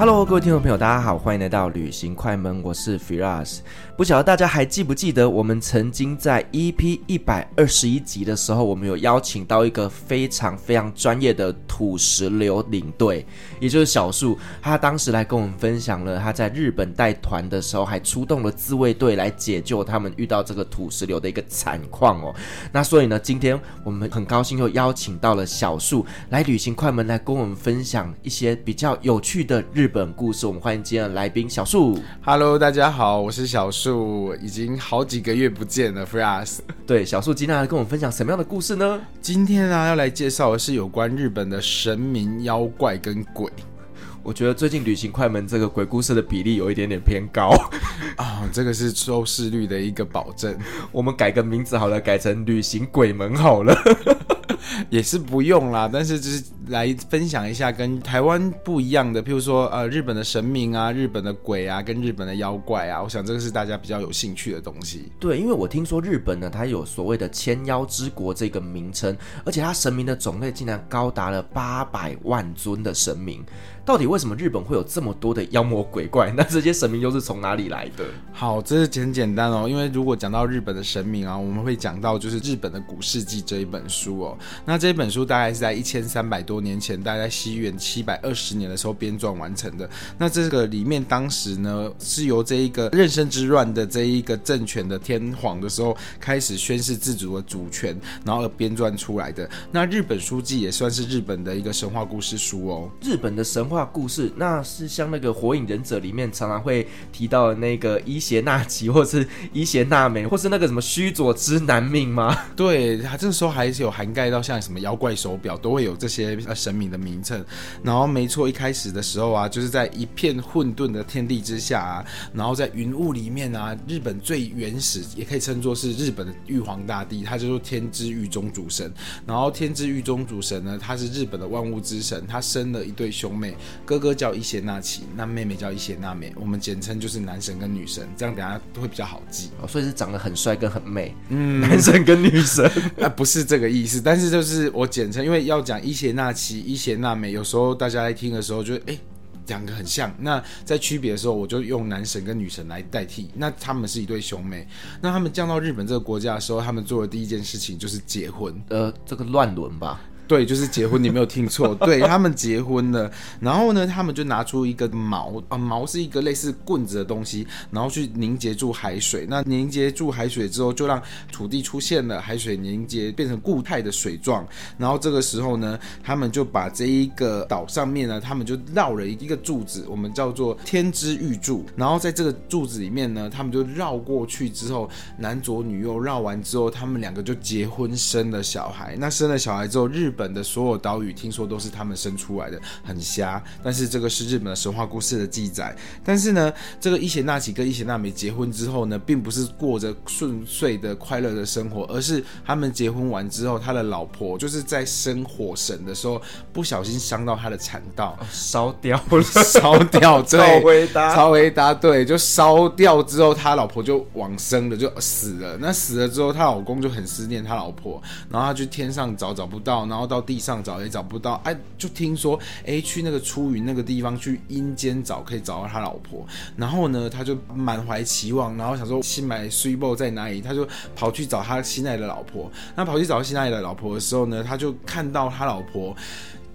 Hello，各位听众朋友，大家好，欢迎来到旅行快门，我是 Firas。不晓得大家还记不记得，我们曾经在 EP 一百二十一集的时候，我们有邀请到一个非常非常专业的土石流领队，也就是小树。他当时来跟我们分享了他在日本带团的时候，还出动了自卫队来解救他们遇到这个土石流的一个惨况哦。那所以呢，今天我们很高兴又邀请到了小树来旅行快门，来跟我们分享一些比较有趣的日本故事。我们欢迎今天的来宾小树。Hello，大家好，我是小树。已经好几个月不见了，Firas。对，小树今天来跟我们分享什么样的故事呢？今天呢、啊，要来介绍的是有关日本的神明、妖怪跟鬼。我觉得最近旅行快门这个鬼故事的比例有一点点偏高 啊，这个是收视率的一个保证。我们改个名字好了，改成旅行鬼门好了。也是不用啦，但是就是来分享一下跟台湾不一样的，譬如说呃日本的神明啊、日本的鬼啊、跟日本的妖怪啊，我想这个是大家比较有兴趣的东西。对，因为我听说日本呢，它有所谓的千妖之国这个名称，而且它神明的种类竟然高达了八百万尊的神明。到底为什么日本会有这么多的妖魔鬼怪？那这些神明又是从哪里来的？好，这是很简单哦，因为如果讲到日本的神明啊，我们会讲到就是日本的古世纪这一本书哦。那这本书大概是在一千三百多年前，大概在西元七百二十年的时候编撰完成的。那这个里面当时呢，是由这一个壬生之乱的这一个政权的天皇的时候开始宣誓自主的主权，然后而编撰出来的。那日本书记也算是日本的一个神话故事书哦。日本的神话故事，那是像那个火影忍者里面常常会提到的那个伊邪那岐，或是伊邪那美，或是那个什么须佐之男命吗？对，他这时候还是有涵盖到像什么妖怪手表，都会有这些呃神明的名称。然后没错，一开始的时候啊，就是在一片混沌的天地之下啊，然后在云雾里面啊，日本最原始，也可以称作是日本的玉皇大帝，他就是天之御中主神。然后天之御中主神呢，他是日本的万物之神，他生了一对兄妹。哥哥叫伊邪那岐，那妹妹叫伊邪那美，我们简称就是男神跟女神，这样等下都会比较好记。哦，所以是长得很帅跟很美，嗯，男神跟女神，啊，不是这个意思，但是就是我简称，因为要讲伊邪那岐、伊邪那美，有时候大家在听的时候就哎，两个很像，那在区别的时候，我就用男神跟女神来代替。那他们是一对兄妹，那他们降到日本这个国家的时候，他们做的第一件事情就是结婚，呃，这个乱伦吧。对，就是结婚，你没有听错，对，他们结婚了，然后呢，他们就拿出一个毛啊，矛是一个类似棍子的东西，然后去凝结住海水。那凝结住海水之后，就让土地出现了海水凝结，变成固态的水状。然后这个时候呢，他们就把这一个岛上面呢，他们就绕了一个柱子，我们叫做天之玉柱。然后在这个柱子里面呢，他们就绕过去之后，男左女右绕完之后，他们两个就结婚生了小孩。那生了小孩之后，日本日本的所有岛屿听说都是他们生出来的，很瞎。但是这个是日本的神话故事的记载。但是呢，这个伊邪那岐跟伊邪那美结婚之后呢，并不是过着顺遂的快乐的生活，而是他们结婚完之后，他的老婆就是在生火神的时候不小心伤到他的产道，烧掉了，烧掉。对，超回答，超回答，对，就烧掉之后，他老婆就往生了，就死了。那死了之后，他老公就很思念他老婆，然后他去天上找找不到，然后。到地上找也找不到，哎，就听说，哎，去那个出云那个地方去阴间找，可以找到他老婆。然后呢，他就满怀期望，然后想说新买水某在哪里，他就跑去找他心爱的老婆。那跑去找心爱的老婆的时候呢，他就看到他老婆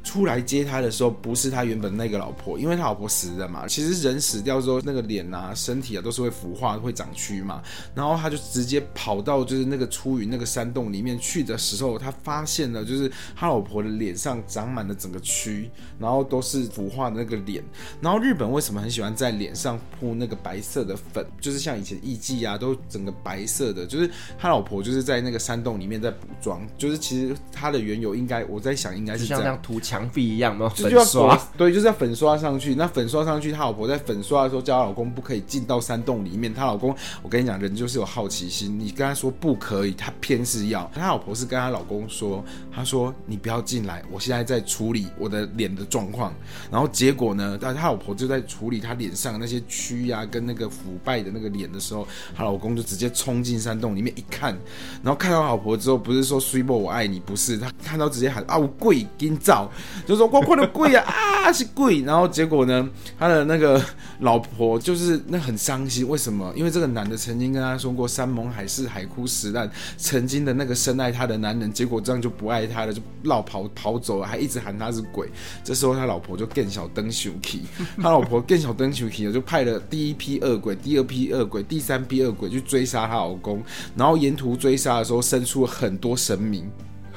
出来接他的时候，不是他原本那个老婆，因为他老婆死了嘛。其实人死掉之后，那个脸啊、身体啊都是会腐化、会长蛆嘛。然后他就直接跑到就是那个出云那个山洞里面去的时候，他发现了就是他老婆的脸上长满了整个蛆，然后都是腐化的那个脸。然后日本为什么很喜欢在脸上铺那个白色的粉？就是像以前艺妓啊，都整个白色的。就是他老婆就是在那个山洞里面在补妆，就是其实他的缘由应该我在想应该是这样涂墙壁一样，没有粉刷，对，就是要粉刷上去。那粉刷上去，他老婆在粉刷的时候叫他老公不可以进到山洞里面。他老公，我跟你讲，人就是有好奇心，你跟他说不可以，他偏是要。他老婆是跟他老公说，他说你不要进来，我现在在处理我的脸的状况。然后结果呢，但他老婆就在处理他脸上那些蛆呀、啊、跟那个腐败的那个脸的时候，他老公就直接冲进山洞里面一看，然后看到老婆之后，不是说 “sweet boy 我爱你”，不是他看到直接喊啊我跪给你照，就说我跪的跪啊啊是跪。然后结果呢，他的那个老婆就是那很伤心，为什么？因为这个男的曾经跟他说过山盟海誓、海枯石烂，曾经的那个深爱他的男人，结果这样就不爱他了，就落跑跑走了，还一直喊他是鬼。这时候他老婆就更小灯熊气，他老婆更小灯熊气了，就派了第一批恶鬼、第二批恶鬼、第三批恶鬼去追杀她老公，然后沿途追杀的时候，生出了很多神明。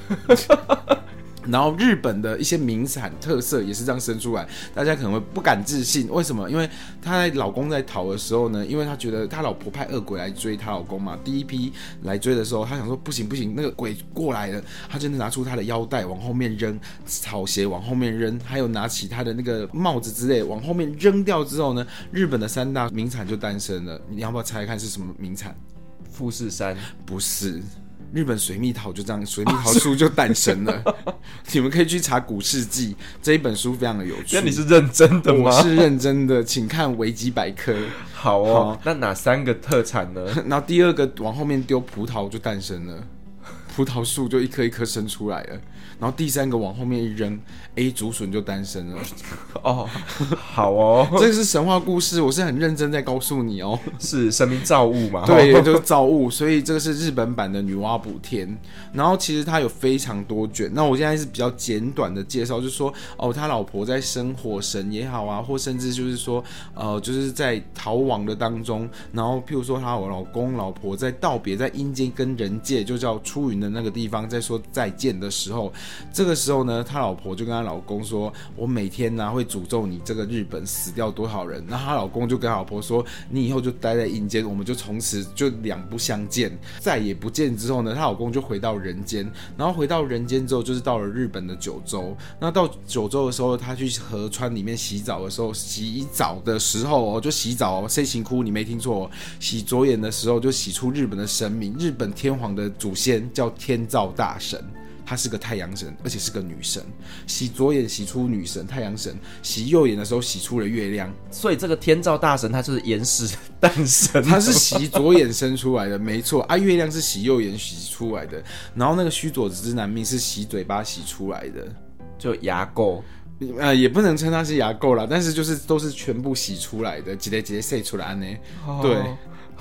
然后日本的一些名产特色也是这样生出来，大家可能会不敢置信，为什么？因为她在老公在逃的时候呢，因为她觉得她老婆派恶鬼来追她老公嘛，第一批来追的时候，她想说不行不行，那个鬼过来了，她就拿出她的腰带往后面扔，草鞋往后面扔，还有拿起她的那个帽子之类往后面扔掉之后呢，日本的三大名产就诞生了。你要不要猜看是什么名产？富士山？不是。日本水蜜桃就这样，水蜜桃树就诞生了。你们可以去查《古事记》这一本书，非常的有趣。那你是认真的吗？我是认真的，请看维基百科。好哦，好，那哪三个特产呢？然后第二个往后面丢葡萄就诞生了，葡萄树就一颗一颗生出来了。然后第三个往后面一扔，A 竹笋就单身了。哦，好哦，这个是神话故事，我是很认真在告诉你哦。是神明造物嘛？对，就是造物，所以这个是日本版的女娲补天。然后其实它有非常多卷，那我现在是比较简短的介绍，就是说哦，他老婆在生火神也好啊，或甚至就是说呃，就是在逃亡的当中，然后譬如说他我老公老婆在道别在阴间跟人界，就叫出云的那个地方，在说再见的时候。这个时候呢，他老婆就跟他老公说：“我每天呢、会诅咒你这个日本死掉多少人。”然后他老公就跟老婆说：“你以后就待在阴间，我们就从此就两不相见，再也不见。”之后呢，他老公就回到人间。然后回到人间之后，就是到了日本的九州。那到九州的时候，他去河川里面洗澡的时候，洗澡的时候哦，就洗澡哦，谁行哭？你没听错哦，洗左眼的时候就洗出日本的神明，日本天皇的祖先叫天照大神。她是个太阳神，而且是个女神。洗左眼洗出女神太阳神，洗右眼的时候洗出了月亮。所以这个天照大神他就是岩石诞生，他是洗左眼生出来的，没错啊。月亮是洗右眼洗出来的，然后那个须佐之男命是洗嘴巴洗出来的，就牙垢。呃，也不能称它是牙垢啦，但是就是都是全部洗出来的，直接直接晒出来呢。Oh. 对。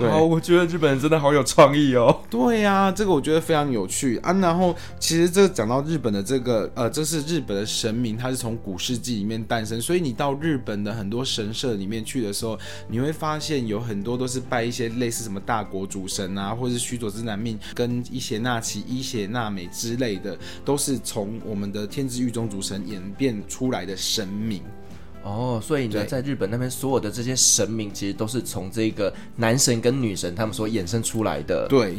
好，我觉得日本人真的好有创意哦。对呀、啊，这个我觉得非常有趣啊。然后其实这个讲到日本的这个呃，这是日本的神明，它是从古世纪里面诞生，所以你到日本的很多神社里面去的时候，你会发现有很多都是拜一些类似什么大国主神啊，或者是须佐之男命跟伊邪那岐、伊邪那美之类的，都是从我们的天之御中主神演变出来的神明。哦，所以呢，在日本那边，所有的这些神明其实都是从这个男神跟女神他们所衍生出来的。对。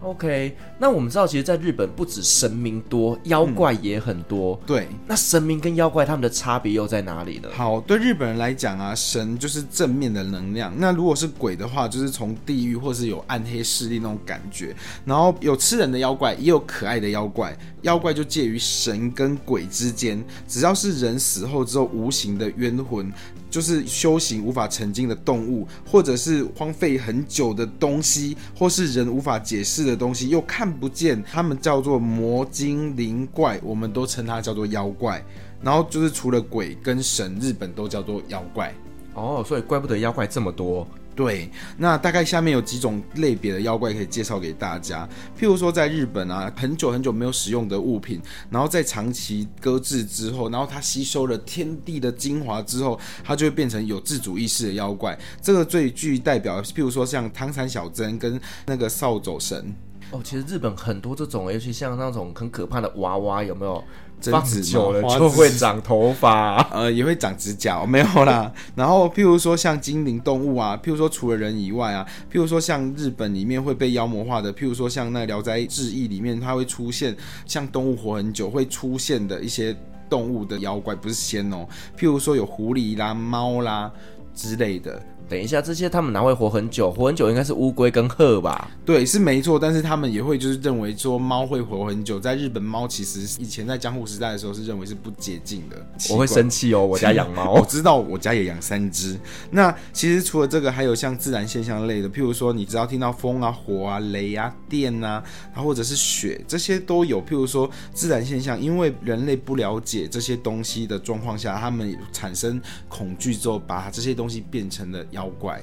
OK，那我们知道，其实，在日本不止神明多，妖怪也很多。嗯、对，那神明跟妖怪他们的差别又在哪里呢？好，对日本人来讲啊，神就是正面的能量。那如果是鬼的话，就是从地狱或是有暗黑势力那种感觉。然后有吃人的妖怪，也有可爱的妖怪。妖怪就介于神跟鬼之间，只要是人死后之后无形的冤魂。就是修行无法成精的动物，或者是荒废很久的东西，或是人无法解释的东西，又看不见，他们叫做魔精灵怪，我们都称它叫做妖怪。然后就是除了鬼跟神，日本都叫做妖怪。哦，所以怪不得妖怪这么多。对，那大概下面有几种类别的妖怪可以介绍给大家。譬如说，在日本啊，很久很久没有使用的物品，然后在长期搁置之后，然后它吸收了天地的精华之后，它就会变成有自主意识的妖怪。这个最具代表，譬如说像汤山小珍跟那个扫帚神。哦，其实日本很多这种，尤其像那种很可怕的娃娃，有没有？放久了就会长头发，呃，也会长指甲，没有啦。然后，譬如说像精灵动物啊，譬如说除了人以外啊，譬如说像日本里面会被妖魔化的，譬如说像那《聊斋志异》里面，它会出现像动物活很久会出现的一些动物的妖怪，不是仙哦。譬如说有狐狸啦、猫啦之类的。等一下，这些他们哪会活很久？活很久应该是乌龟跟鹤吧？对，是没错。但是他们也会就是认为说猫会活很久。在日本，猫其实以前在江户时代的时候是认为是不洁净的。我会生气哦，我家养猫，我知道我家也养三只。那其实除了这个，还有像自然现象类的，譬如说你只要听到风啊、火啊、雷啊、电啊，啊或者是雪，这些都有。譬如说自然现象，因为人类不了解这些东西的状况下，他们产生恐惧之后，把这些东西变成了。妖怪，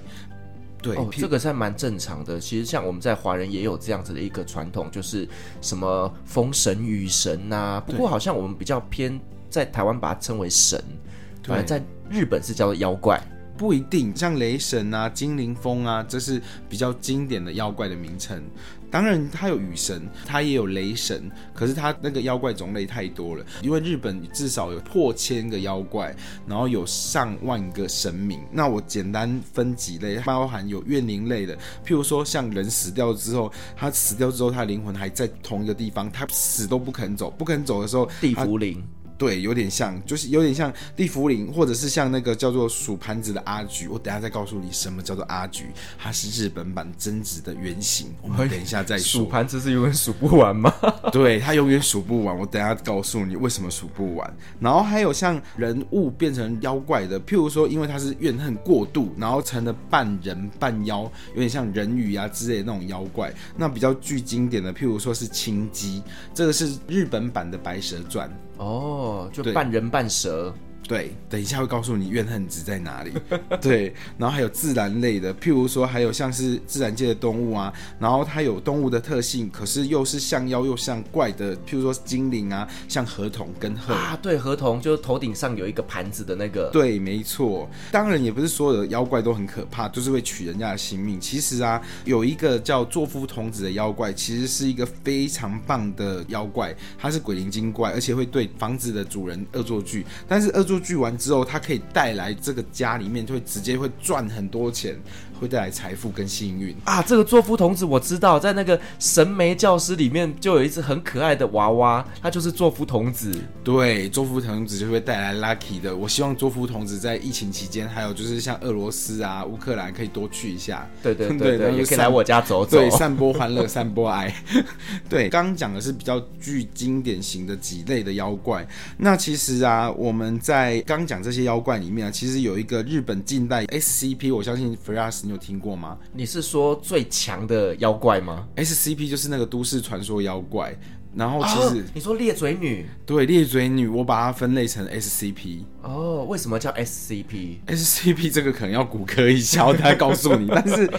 对，哦，这个是蛮正常的。其实像我们在华人也有这样子的一个传统，就是什么风神、雨神呐、啊。不过好像我们比较偏在台湾把它称为神，反正在日本是叫做妖怪。不一定，像雷神啊、精灵风啊，这是比较经典的妖怪的名称。当然，它有雨神，它也有雷神，可是它那个妖怪种类太多了。因为日本至少有破千个妖怪，然后有上万个神明。那我简单分几类，包含有怨灵类的，譬如说像人死掉之后，他死掉之后，他灵魂还在同一个地方，他死都不肯走，不肯走的时候，地府灵。对，有点像，就是有点像利福林，或者是像那个叫做数盘子的阿菊。我等下再告诉你什么叫做阿菊，它是日本版贞子的原型。我们等一下再说。数盘子是永远数不完吗？对，它永远数不完。我等下告诉你为什么数不完。然后还有像人物变成妖怪的，譬如说，因为他是怨恨过度，然后成了半人半妖，有点像人鱼啊之类的那种妖怪。那比较具经典的，譬如说是青姬，这个是日本版的白蛇传。哦，就半人半蛇。对，等一下会告诉你怨恨值在哪里。对，然后还有自然类的，譬如说还有像是自然界的动物啊，然后它有动物的特性，可是又是像妖又像怪的，譬如说精灵啊，像河童跟鹤啊，对，河童就是头顶上有一个盘子的那个。对，没错。当然也不是所有的妖怪都很可怕，就是会取人家的性命。其实啊，有一个叫作夫童子的妖怪，其实是一个非常棒的妖怪，它是鬼灵精怪，而且会对房子的主人恶作剧，但是恶作。聚完之后，他可以带来这个家里面就会直接会赚很多钱，会带来财富跟幸运啊！这个作夫童子我知道，在那个神媒教师里面就有一只很可爱的娃娃，它就是作夫童子。对，作夫童子就会带来 lucky 的。我希望作夫童子在疫情期间，还有就是像俄罗斯啊、乌克兰可以多去一下。对对对 对，也可以来我家走走，对，散播欢乐，散播爱。对，刚刚讲的是比较具经典型的几类的妖怪。那其实啊，我们在刚讲这些妖怪里面啊，其实有一个日本近代 SCP，我相信 Firas 你有听过吗？你是说最强的妖怪吗？SCP 就是那个都市传说妖怪。然后其实、哦、你说裂嘴女，对，裂嘴女，我把它分类成 SCP。哦，为什么叫 SCP？SCP 这个可能要骨科一下，我等下告诉你。但是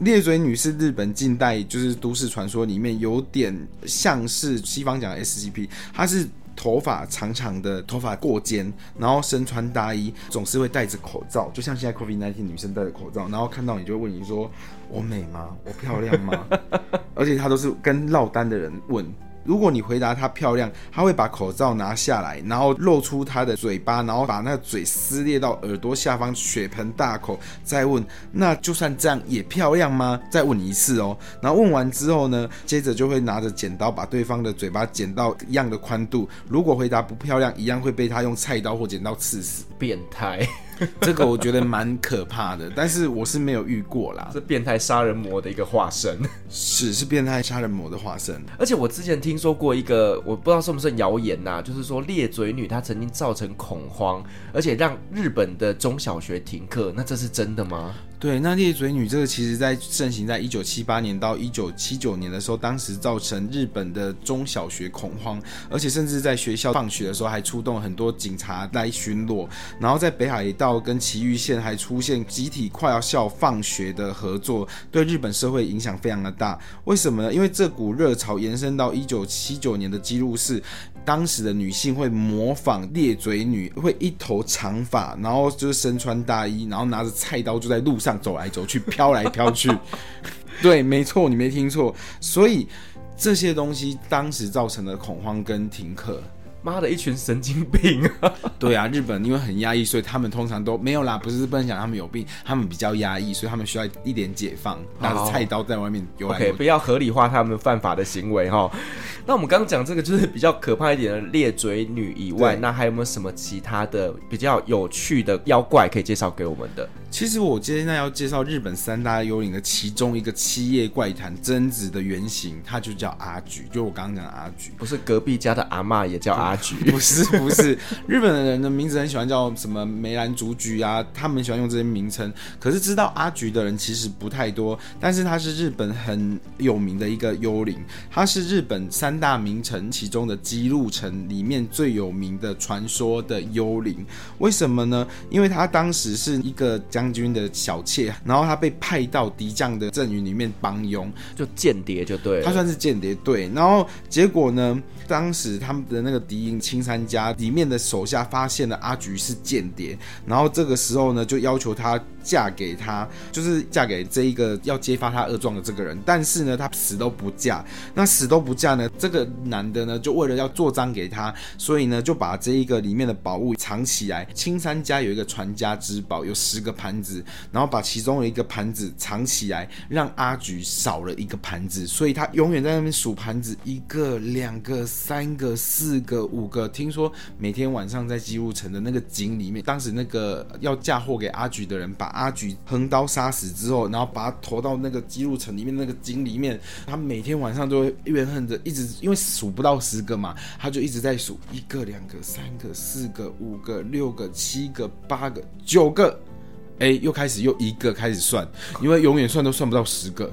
裂嘴女是日本近代就是都市传说里面有点像是西方讲的 SCP，它是。头发长长的，头发过肩，然后身穿大衣，总是会戴着口罩，就像现在 COVID-19 女生戴着口罩，然后看到你就会问你说：“我美吗？我漂亮吗？” 而且他都是跟落单的人问。如果你回答她漂亮，她会把口罩拿下来，然后露出她的嘴巴，然后把那嘴撕裂到耳朵下方，血盆大口。再问，那就算这样也漂亮吗？再问一次哦。然后问完之后呢，接着就会拿着剪刀把对方的嘴巴剪到一样的宽度。如果回答不漂亮，一样会被他用菜刀或剪刀刺死。变态。这个我觉得蛮可怕的，但是我是没有遇过啦。是变态杀人魔的一个化身，是是变态杀人魔的化身。而且我之前听说过一个，我不知道是不是谣言呐、啊，就是说裂嘴女她曾经造成恐慌，而且让日本的中小学停课，那这是真的吗？对，那裂嘴女这个其实在盛行在一九七八年到一九七九年的时候，当时造成日本的中小学恐慌，而且甚至在学校放学的时候还出动很多警察来巡逻，然后在北海道。跟埼玉县还出现集体快要校放学的合作，对日本社会影响非常的大。为什么呢？因为这股热潮延伸到一九七九年的记录是，当时的女性会模仿裂嘴女，会一头长发，然后就是身穿大衣，然后拿着菜刀就在路上走来走去，飘来飘去。对，没错，你没听错。所以这些东西当时造成的恐慌跟停课。妈的，一群神经病啊！对啊，日本因为很压抑，所以他们通常都没有啦。不是不能讲他们有病，他们比较压抑，所以他们需要一点解放，拿着菜刀在外面游来游去。OK，不要合理化他们犯法的行为哈。那我们刚刚讲这个就是比较可怕一点的裂嘴女以外，那还有没有什么其他的比较有趣的妖怪可以介绍给我们的？其实我今天要介绍日本三大幽灵的其中一个七夜怪谈贞子的原型，它就叫阿菊，就我刚刚讲的阿菊，不是隔壁家的阿嬷也叫阿菊，不是不是，日本的人的名字很喜欢叫什么梅兰竹菊啊，他们喜欢用这些名称。可是知道阿菊的人其实不太多，但是它是日本很有名的一个幽灵，它是日本三大名城其中的姬路城里面最有名的传说的幽灵。为什么呢？因为他当时是一个将军的小妾，然后他被派到敌将的阵营里面帮佣，就间谍就对了。他算是间谍，对。然后结果呢，当时他们的那个敌因青山家里面的手下发现了阿菊是间谍，然后这个时候呢，就要求他嫁给他，就是嫁给这一个要揭发他恶状的这个人。但是呢，他死都不嫁。那死都不嫁呢，这个男的呢，就为了要做脏给他，所以呢，就把这一个里面的宝物藏起来。青山家有一个传家之宝，有十个盘子，然后把其中的一个盘子藏起来，让阿菊少了一个盘子，所以他永远在那边数盘子，一个、两个、三个、四个、五个。听说每天晚上在姬路城的那个井里面，当时那个要嫁祸给阿菊的人，把阿菊横刀杀死之后，然后把他投到那个姬路城里面那个井里面，他每天晚上都会怨恨着，一直因为数不到十个嘛，他就一直在数一个、两个、三个、四个、五个、六个、七个、八个、九个。哎，又开始又一个开始算，因为永远算都算不到十个。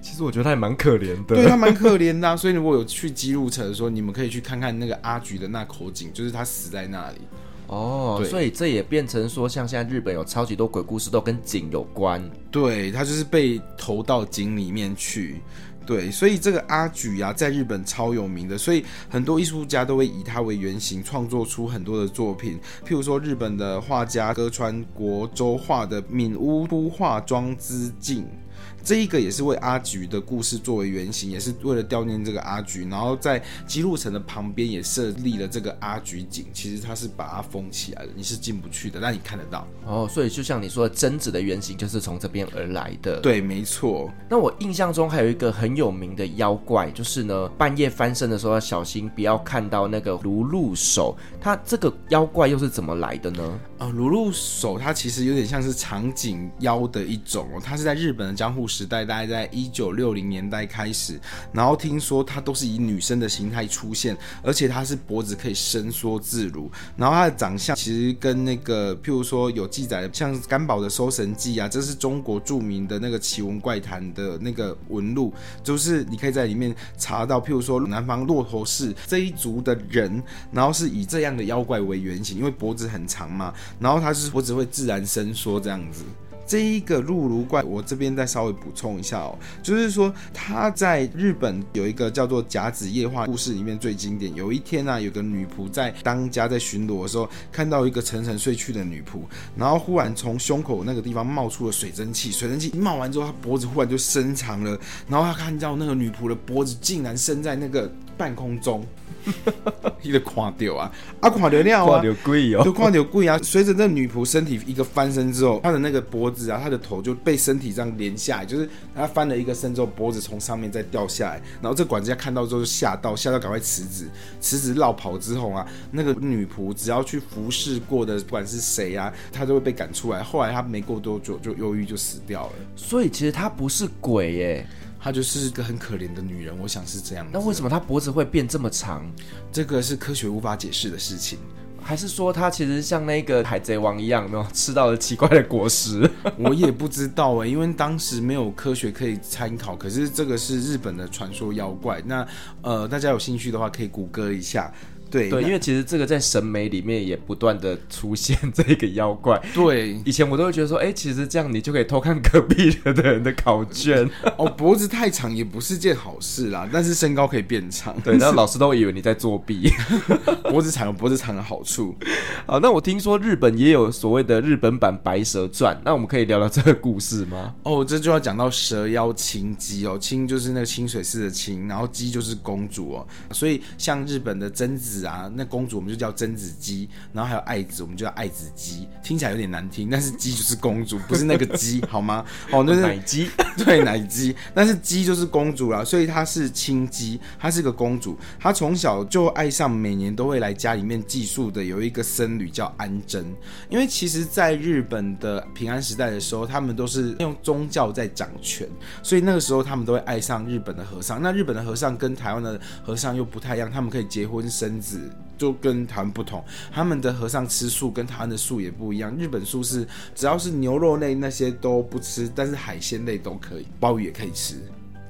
其实我觉得他也蛮可怜的，对他蛮可怜的啊。所以如果有去姬路城的时候，你们可以去看看那个阿菊的那口井，就是他死在那里。哦，所以这也变成说，像现在日本有超级多鬼故事都跟井有关。对，他就是被投到井里面去。对，所以这个阿举啊，在日本超有名的，所以很多艺术家都会以他为原型，创作出很多的作品。譬如说，日本的画家歌川国周画的《敏屋都化妆之镜》。这一个也是为阿菊的故事作为原型，也是为了悼念这个阿菊，然后在姬路城的旁边也设立了这个阿菊井。其实它是把它封起来的，你是进不去的，但你看得到。哦，所以就像你说的，贞子的原型就是从这边而来的。对，没错。那我印象中还有一个很有名的妖怪，就是呢，半夜翻身的时候要小心，不要看到那个芦芦手。它这个妖怪又是怎么来的呢？啊、呃，芦芦手它其实有点像是长颈妖的一种哦，它是在日本的江户时代，大概在一九六零年代开始，然后听说它都是以女生的形态出现，而且它是脖子可以伸缩自如，然后它的长相其实跟那个譬如说有记载的，像干宝的《搜神记》啊，这是中国著名的那个奇闻怪谈的那个文录，就是你可以在里面查到，譬如说南方骆驼氏这一族的人，然后是以这样的妖怪为原型，因为脖子很长嘛，然后它是脖子会自然伸缩这样子。这一个芦芦怪，我这边再稍微补充一下哦，就是说他在日本有一个叫做甲子夜话故事里面最经典。有一天啊，有个女仆在当家在巡逻的时候，看到一个沉沉睡去的女仆，然后忽然从胸口那个地方冒出了水蒸气，水蒸气冒完之后，她脖子忽然就伸长了，然后她看到那个女仆的脖子竟然伸在那个半空中。一个垮掉啊！啊，垮掉了啊！就垮掉贵啊！随着那女仆身体一个翻身之后，她的那个脖子啊，她的头就被身体这样连下来，就是她翻了一个身之后，脖子从上面再掉下来。然后这管家看到之后就吓到，吓到赶快辞职，辞职落跑之后啊，那个女仆只要去服侍过的，不管是谁啊，她都会被赶出来。后来她没过多久就忧郁就死掉了。所以其实她不是鬼耶。她就是个很可怜的女人，我想是这样。那为什么她脖子会变这么长？这个是科学无法解释的事情。还是说她其实像那个海贼王一样，没有吃到了奇怪的果实？我也不知道哎，因为当时没有科学可以参考。可是这个是日本的传说妖怪，那呃，大家有兴趣的话可以谷歌一下。对对，因为其实这个在审美里面也不断的出现这个妖怪。对，以前我都会觉得说，哎，其实这样你就可以偷看隔壁的人的考卷。哦，脖子太长也不是件好事啦，但是身高可以变长。对，然后老师都以为你在作弊。脖子长有脖子长的好处。好，那我听说日本也有所谓的日本版《白蛇传》，那我们可以聊聊这个故事吗？哦，这就要讲到蛇妖青姬哦，青就是那个清水寺的青，然后姬就是公主哦，所以像日本的贞子啊，那公主我们就叫贞子姬，然后还有爱子，我们就叫爱子姬，听起来有点难听，但是姬就是公主，不是那个姬，好吗？哦，那是奶鸡，对，奶鸡，但是姬就是公主啦，所以她是青姬，她是个公主，她从小就爱上每年都会来家里面寄宿的有一个僧侣叫安贞，因为其实在日本的平安时代的时候，他们都是用宗教在掌权，所以那个时候他们都会爱上日本的和尚。那日本的和尚跟台湾的和尚又不太一样，他们可以结婚生子，就跟台湾不同。他们的和尚吃素跟台湾的素也不一样，日本素是只要是牛肉类那些都不吃，但是海鲜类都可以，鲍鱼也可以吃。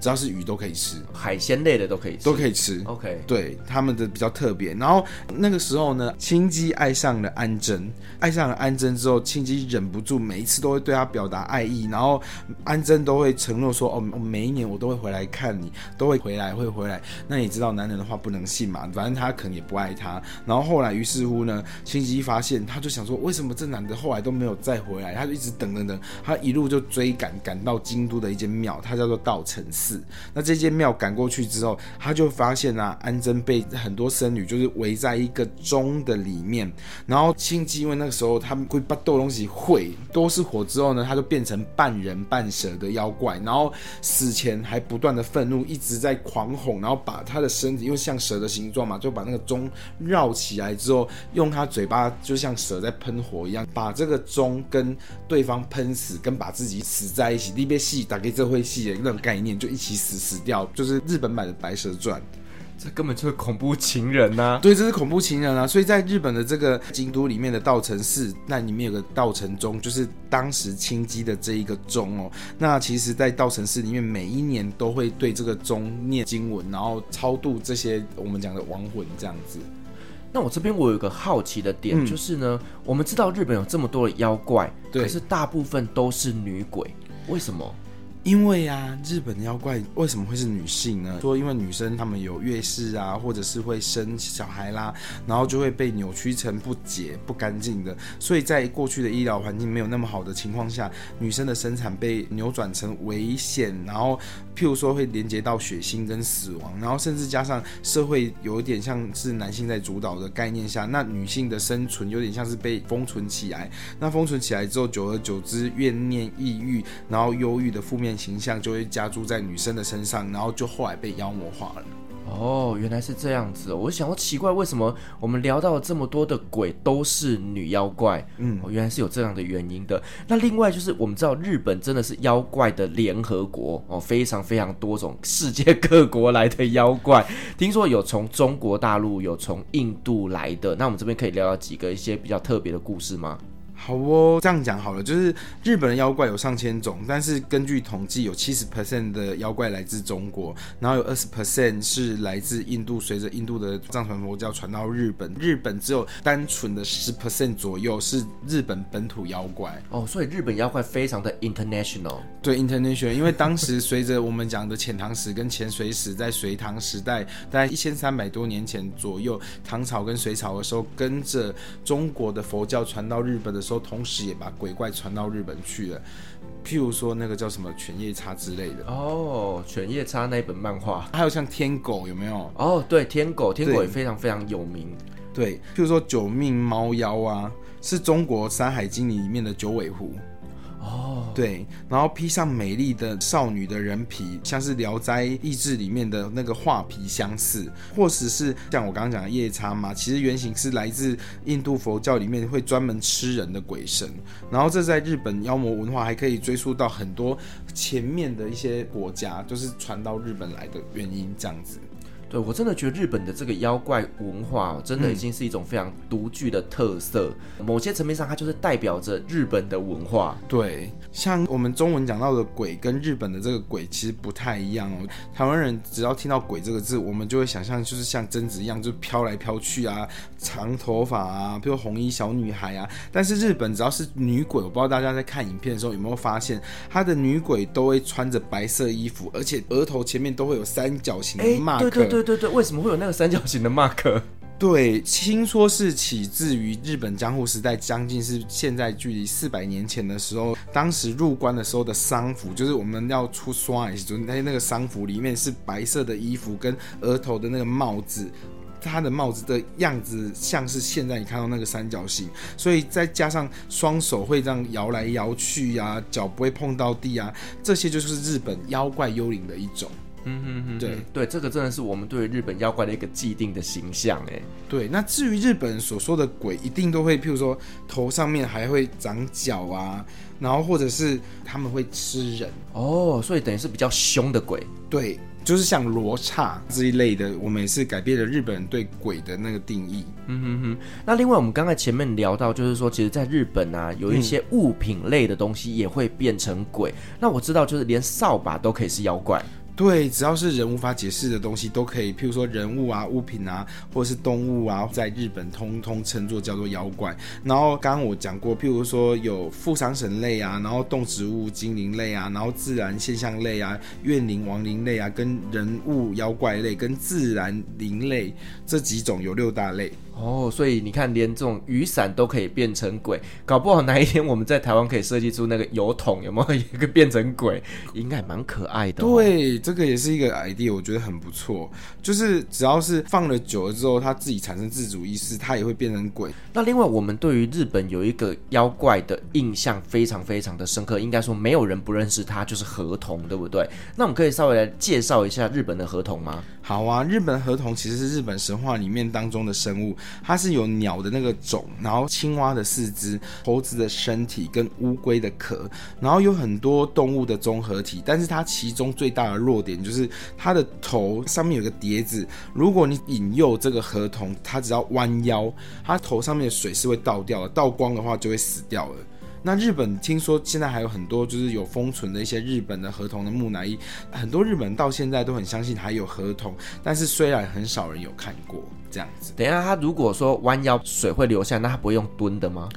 只要是鱼都可以吃，海鲜类的都可以吃，都可以吃。OK，对，他们的比较特别。然后那个时候呢，青姬爱上了安贞，爱上了安贞之后，青姬忍不住每一次都会对他表达爱意，然后安贞都会承诺说：“哦，每一年我都会回来看你，都会回来，会回来。”那你知道男人的话不能信嘛？反正他可能也不爱他。然后后来，于是乎呢，青姬发现，他就想说：“为什么这男的后来都没有再回来？”他就一直等等等，他一路就追赶赶到京都的一间庙，它叫做道成寺。那这间庙赶过去之后，他就发现啊，安贞被很多僧侣就是围在一个钟的里面。然后青姬因为那个时候他们会把斗东西会都是火之后呢，他就变成半人半蛇的妖怪。然后死前还不断的愤怒，一直在狂吼，然后把他的身体因为像蛇的形状嘛，就把那个钟绕起来之后，用他嘴巴就像蛇在喷火一样，把这个钟跟对方喷死，跟把自己死在一起。特别戏打给这会戏的那种概念，就一起死。死掉就是日本版的《白蛇传》，这根本就是恐怖情人呐、啊！对，这是恐怖情人啊！所以在日本的这个京都里面的道城寺，那里面有个道城钟，就是当时清姬的这一个钟哦。那其实，在道城寺里面，每一年都会对这个钟念经文，然后超度这些我们讲的亡魂这样子。那我这边我有一个好奇的点，嗯、就是呢，我们知道日本有这么多的妖怪，对可是大部分都是女鬼，为什么？因为啊，日本的妖怪为什么会是女性呢？说因为女生她们有月事啊，或者是会生小孩啦，然后就会被扭曲成不洁、不干净的。所以在过去的医疗环境没有那么好的情况下，女生的生产被扭转成危险，然后譬如说会连接到血腥跟死亡，然后甚至加上社会有一点像是男性在主导的概念下，那女性的生存有点像是被封存起来。那封存起来之后，久而久之，怨念、抑郁，然后忧郁的负面形象就会加注在女生的身上，然后就后来被妖魔化了。哦，原来是这样子。我想说奇怪，为什么我们聊到了这么多的鬼都是女妖怪？嗯，哦，原来是有这样的原因的。那另外就是我们知道日本真的是妖怪的联合国哦，非常非常多种世界各国来的妖怪。听说有从中国大陆，有从印度来的。那我们这边可以聊聊几个一些比较特别的故事吗？好哦，这样讲好了，就是日本的妖怪有上千种，但是根据统计，有七十 percent 的妖怪来自中国，然后有二十 percent 是来自印度。随着印度的藏传佛教传到日本，日本只有单纯的十 percent 左右是日本本土妖怪。哦，所以日本妖怪非常的 international。对，international，因为当时随着我们讲的遣唐使跟遣隋使，在隋唐时代，大概一千三百多年前左右，唐朝跟隋朝的时候，跟着中国的佛教传到日本的时候。同时也把鬼怪传到日本去了，譬如说那个叫什么犬夜叉之类的哦，犬夜叉那一本漫画，还有像天狗有没有？哦，对，天狗，天狗也非常非常有名。对，譬如说九命猫妖啊，是中国《山海经》里面的九尾狐。哦，对，然后披上美丽的少女的人皮，像是《聊斋异志》里面的那个画皮相似，或者是像我刚刚讲的夜叉嘛，其实原型是来自印度佛教里面会专门吃人的鬼神，然后这在日本妖魔文化还可以追溯到很多前面的一些国家，就是传到日本来的原因这样子。对，我真的觉得日本的这个妖怪文化，真的已经是一种非常独具的特色。嗯、某些层面上，它就是代表着日本的文化。对，像我们中文讲到的鬼，跟日本的这个鬼其实不太一样哦。台湾人只要听到“鬼”这个字，我们就会想象就是像贞子一样，就飘来飘去啊，长头发啊，比如红衣小女孩啊。但是日本只要是女鬼，我不知道大家在看影片的时候有没有发现，她的女鬼都会穿着白色衣服，而且额头前面都会有三角形的 mark。对对对对对，为什么会有那个三角形的 mark？对，听说是起自于日本江户时代，将近是现在距离四百年前的时候，当时入关的时候的丧服，就是我们要出刷的时，那那个丧服里面是白色的衣服跟额头的那个帽子，它的帽子的样子像是现在你看到那个三角形，所以再加上双手会这样摇来摇去呀、啊，脚不会碰到地啊，这些就是日本妖怪幽灵的一种。嗯嗯嗯，对对，这个真的是我们对日本妖怪的一个既定的形象哎。对，那至于日本所说的鬼，一定都会，譬如说头上面还会长角啊，然后或者是他们会吃人哦，所以等于是比较凶的鬼。对，就是像罗刹这一类的，我们也是改变了日本人对鬼的那个定义。嗯哼哼。那另外，我们刚才前面聊到，就是说，其实在日本啊，有一些物品类的东西也会变成鬼。嗯、那我知道，就是连扫把都可以是妖怪。对，只要是人无法解释的东西都可以，譬如说人物啊、物品啊，或者是动物啊，在日本通通称作叫做妖怪。然后刚刚我讲过，譬如说有付丧神类啊，然后动植物精灵类啊，然后自然现象类啊、怨灵亡灵类啊，跟人物妖怪类跟自然灵类这几种有六大类。哦，所以你看，连这种雨伞都可以变成鬼，搞不好哪一天我们在台湾可以设计出那个油桶，有没有一个变成鬼？应该蛮可爱的哦。对，这个也是一个 idea，我觉得很不错。就是只要是放了久了之后，它自己产生自主意识，它也会变成鬼。那另外，我们对于日本有一个妖怪的印象非常非常的深刻，应该说没有人不认识它，就是河童，对不对？那我们可以稍微来介绍一下日本的河童吗？好啊，日本河童其实是日本神话里面当中的生物，它是有鸟的那个种，然后青蛙的四肢，猴子的身体跟乌龟的壳，然后有很多动物的综合体。但是它其中最大的弱点就是它的头上面有个碟子，如果你引诱这个河童，它只要弯腰，它头上面的水是会倒掉的，倒光的话就会死掉了。那日本听说现在还有很多就是有封存的一些日本的合同的木乃伊，很多日本人到现在都很相信还有合同，但是虽然很少人有看过这样子。等一下，他如果说弯腰水会流下，那他不会用蹲的吗？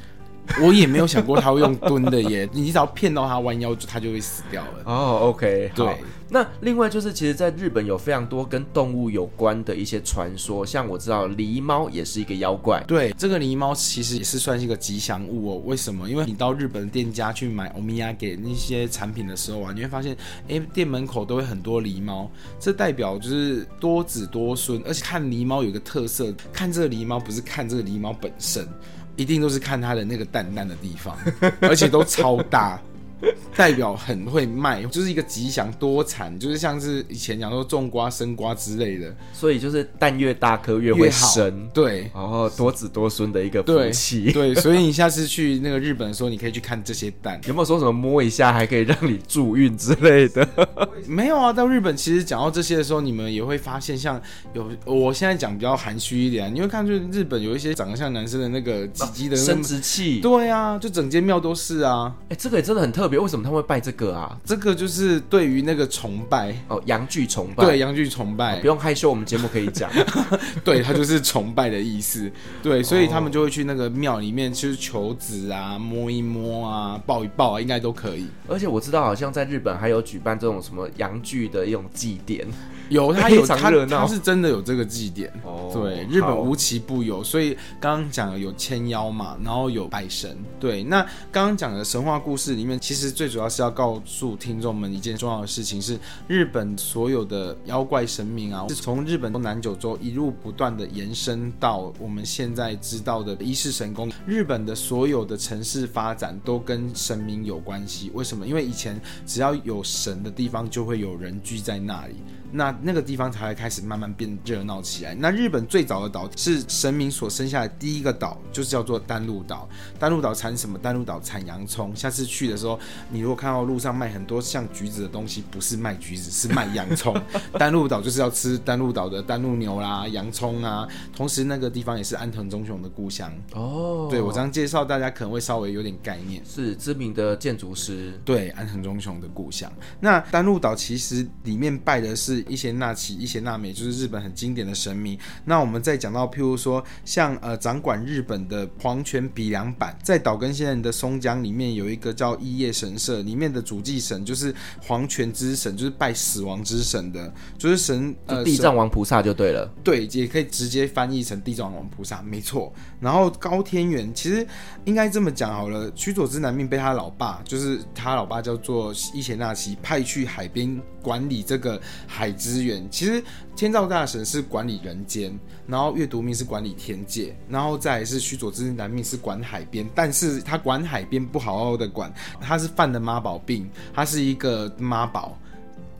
我也没有想过他会用蹲的耶，你只要骗到他弯腰，他就会死掉了。哦、oh，OK，对。那另外就是，其实，在日本有非常多跟动物有关的一些传说，像我知道狸猫也是一个妖怪。对，这个狸猫其实也是算是一个吉祥物哦。为什么？因为你到日本店家去买欧米亚给那些产品的时候啊，你会发现，哎，店门口都会很多狸猫，这代表就是多子多孙。而且看狸猫有个特色，看这个狸猫不是看这个狸猫本身。一定都是看它的那个蛋蛋的地方，而且都超大。代表很会卖，就是一个吉祥多产，就是像是以前讲说种瓜生瓜之类的，所以就是蛋越大颗越会生，对，然后多子多孙的一个福气，对，所以你下次去那个日本的时候，你可以去看这些蛋，有没有说什么摸一下还可以让你助孕之类的？没有啊，到日本其实讲到这些的时候，你们也会发现，像有我现在讲比较含蓄一点，你会看就是日本有一些长得像男生的那个鸡鸡的生殖器，对啊，就整间庙都是啊，哎，这个也真的很特别，为什么？他会拜这个啊？这个就是对于那个崇拜哦，阳具崇拜。对，阳具崇拜，哦，不用害羞，我们节目可以讲。对，它就是崇拜的意思。对，所以他们就会去那个庙里面，就是求子啊，摸一摸啊，抱一抱啊，应该都可以。而且我知道，好像在日本还有举办这种什么阳具的一种祭典。有，他有他，他是真的有这个祭典。哦，对，日本无奇不有，所以刚刚讲的有千妖嘛，然后有拜神。对，那刚刚讲的神话故事里面，其实最主要是要告诉听众们一件重要的事情：是日本所有的妖怪神明啊，是从日本东南九州一路不断的延伸到我们现在知道的一世神宫。日本的所有的城市发展都跟神明有关系。为什么？因为以前只要有神的地方，就会有人聚在那里。那那个地方才会开始慢慢变热闹起来。那日本最早的岛是神明所生下的第一个岛，就是叫做丹路岛。丹路岛产什么？丹路岛产洋葱。下次去的时候，你如果看到路上卖很多像橘子的东西，不是卖橘子，是卖洋葱。丹路岛就是要吃丹路岛的丹路牛啦、洋葱啊。同时，那个地方也是安藤忠雄的故乡哦。对，我这样介绍，大家可能会稍微有点概念。是知名的建筑师，对，安藤忠雄的故乡。那丹路岛其实里面拜的是伊邪那岐、伊邪那美，就是日本很经典的神明。那我们再讲到，譬如说像呃掌管日本的黄泉比良坂，在岛根县的松江里面有一个叫伊叶神社，里面的主祭神就是黄泉之神，就是拜死亡之神的，就是神呃地藏王菩萨就对了。对，也可以直接翻译成地藏王菩萨，没错。然后高天元其实应该这么讲好了，须佐之男命被他老爸，就是他老爸叫做伊邪那岐，派去海边管理这个海海之源。其实天照大神是管理人间，然后月读命是管理天界，然后再来是须佐之男命是管海边，但是他管海边不好好的管，他是犯了妈宝病，他是一个妈宝。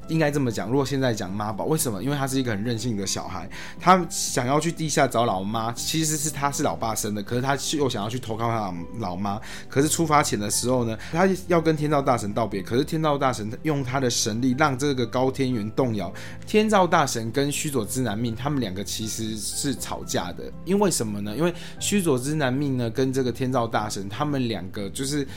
应该这么讲，如果现在讲妈宝，为什么？因为他是一个很任性的小孩，他想要去地下找老妈，其实是他是老爸生的，可是他又想要去投靠他老妈。可是出发前的时候呢，他要跟天照大神道别，可是天照大神用他的神力让这个高天元动摇。天照大神跟须佐之男命他们两个其实是吵架的，因为什么呢？因为须佐之男命呢跟这个天照大神他们两个就是。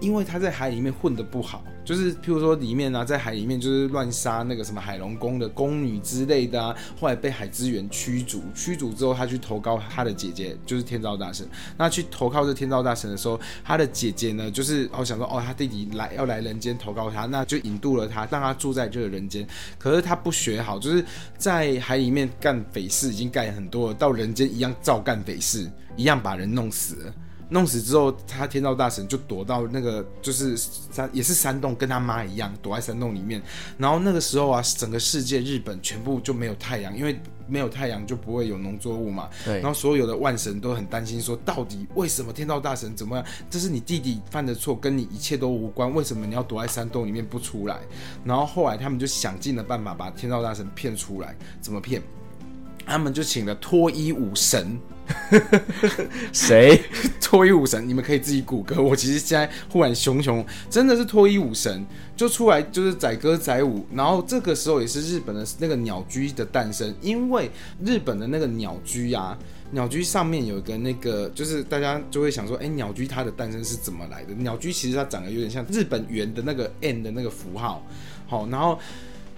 因为他在海里面混得不好，就是譬如说里面、啊，在海里面就是乱杀那个什么海龙宫的宫女之类的啊，后来被海之源驱逐，驱逐之后他去投靠他的姐姐，就是天照大神。那去投靠这天照大神的时候，他的姐姐呢，就是哦想说哦他弟弟来要来人间投靠他，那就引渡了他，让他住在这个人间。可是他不学好，就是在海里面干匪事已经干很多了，到人间一样照干匪事，一样把人弄死了。弄死之后，他天道大神就躲到那个就是山，也是山洞，跟他妈一样躲在山洞里面。然后那个时候啊，整个世界日本全部就没有太阳，因为没有太阳就不会有农作物嘛。对。然后所有的万神都很担心，说到底为什么天道大神怎么样？这是你弟弟犯的错，跟你一切都无关。为什么你要躲在山洞里面不出来？然后后来他们就想尽了办法把天道大神骗出来。怎么骗？他们就请了脱衣舞神。谁？脱衣舞神，你们可以自己谷歌。我其实现在忽然熊熊真的是脱衣舞神，就出来就是载歌载舞。然后这个时候也是日本的那个鸟居的诞生，因为日本的那个鸟居啊，鸟居上面有一个那个，就是大家就会想说，哎，鸟居它的诞生是怎么来的？鸟居其实它长得有点像日本圆的那个 N 的那个符号，好，然后。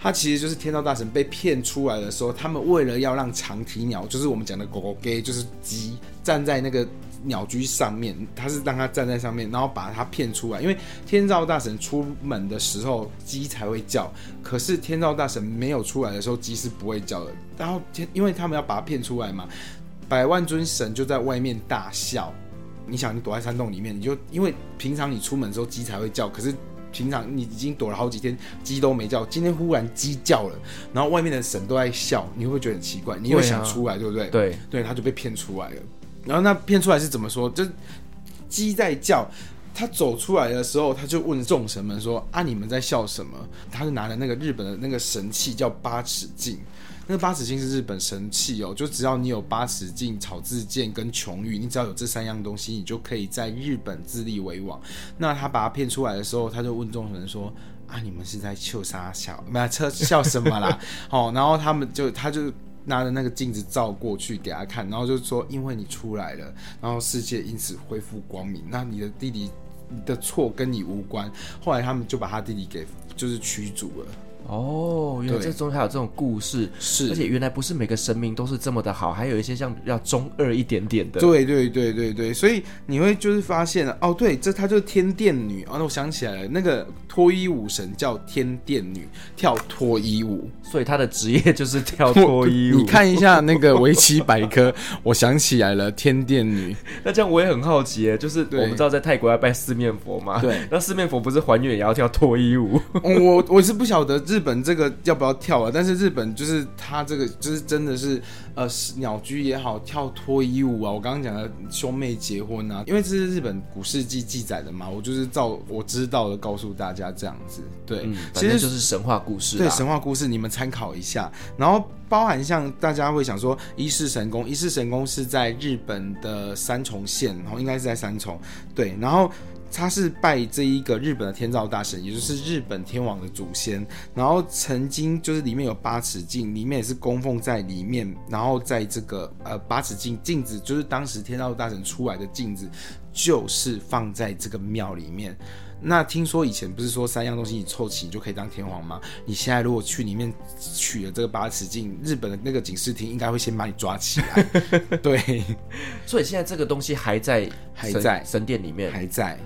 他其实就是天照大神被骗出来的时候，他们为了要让长啼鸟，就是我们讲的狗狗给，就是鸡，站在那个鸟居上面，他是让他站在上面，然后把他骗出来。因为天照大神出门的时候鸡才会叫，可是天照大神没有出来的时候鸡是不会叫的。然后天，因为他们要把他骗出来嘛，百万尊神就在外面大笑。你想，你躲在山洞里面，你就因为平常你出门的时候鸡才会叫，可是。平常你已经躲了好几天，鸡都没叫，今天忽然鸡叫了，然后外面的神都在笑，你会不会觉得很奇怪？你会想出来，对不对？对对，他就被骗出来了。然后那骗出来是怎么说？就鸡在叫，他走出来的时候，他就问众神们说：“啊，你们在笑什么？”他就拿着那个日本的那个神器，叫八尺镜。那个八尺镜是日本神器哦，就只要你有八尺镜、草字剑跟琼玉，你只要有这三样东西，你就可以在日本自立为王。那他把他骗出来的时候，他就问众人说：“啊，你们是在笑啥笑？没有车笑什么啦？”哦，然后他们就他就拿着那个镜子照过去给他看，然后就说：“因为你出来了，然后世界因此恢复光明。那你的弟弟的错跟你无关。”后来他们就把他弟弟给就是驱逐了。哦，原来这中还有这种故事，是，而且原来不是每个神明都是这么的好，还有一些像比较中二一点点的。对对对对对，所以你会就是发现哦，对，这她就是天殿女。哦，那我想起来了，那个脱衣舞神叫天殿女，跳脱衣舞，所以她的职业就是跳脱衣舞。你看一下那个围棋百科，我想起来了，天殿女。那这样我也很好奇，就是我们知道在泰国要拜四面佛嘛？对，那四面佛不是还愿也要跳脱衣舞？我我是不晓得。日本这个要不要跳啊？但是日本就是他这个就是真的是呃鸟居也好，跳脱衣舞啊，我刚刚讲的兄妹结婚啊，因为这是日本古世纪记载的嘛，我就是照我知道的告诉大家这样子。对，嗯、其实就是神话故事。对，神话故事你们参考一下。然后包含像大家会想说伊势神宫，伊势神宫是在日本的三重县，然后应该是在三重。对，然后。他是拜这一个日本的天照大神，也就是日本天王的祖先。然后曾经就是里面有八尺镜，里面也是供奉在里面。然后在这个呃八尺镜镜子，就是当时天照大神出来的镜子，就是放在这个庙里面。那听说以前不是说三样东西你凑齐你就可以当天皇吗？你现在如果去里面取了这个八尺镜，日本的那个警视厅应该会先把你抓起来。对，所以现在这个东西还在还在神殿里面，还在。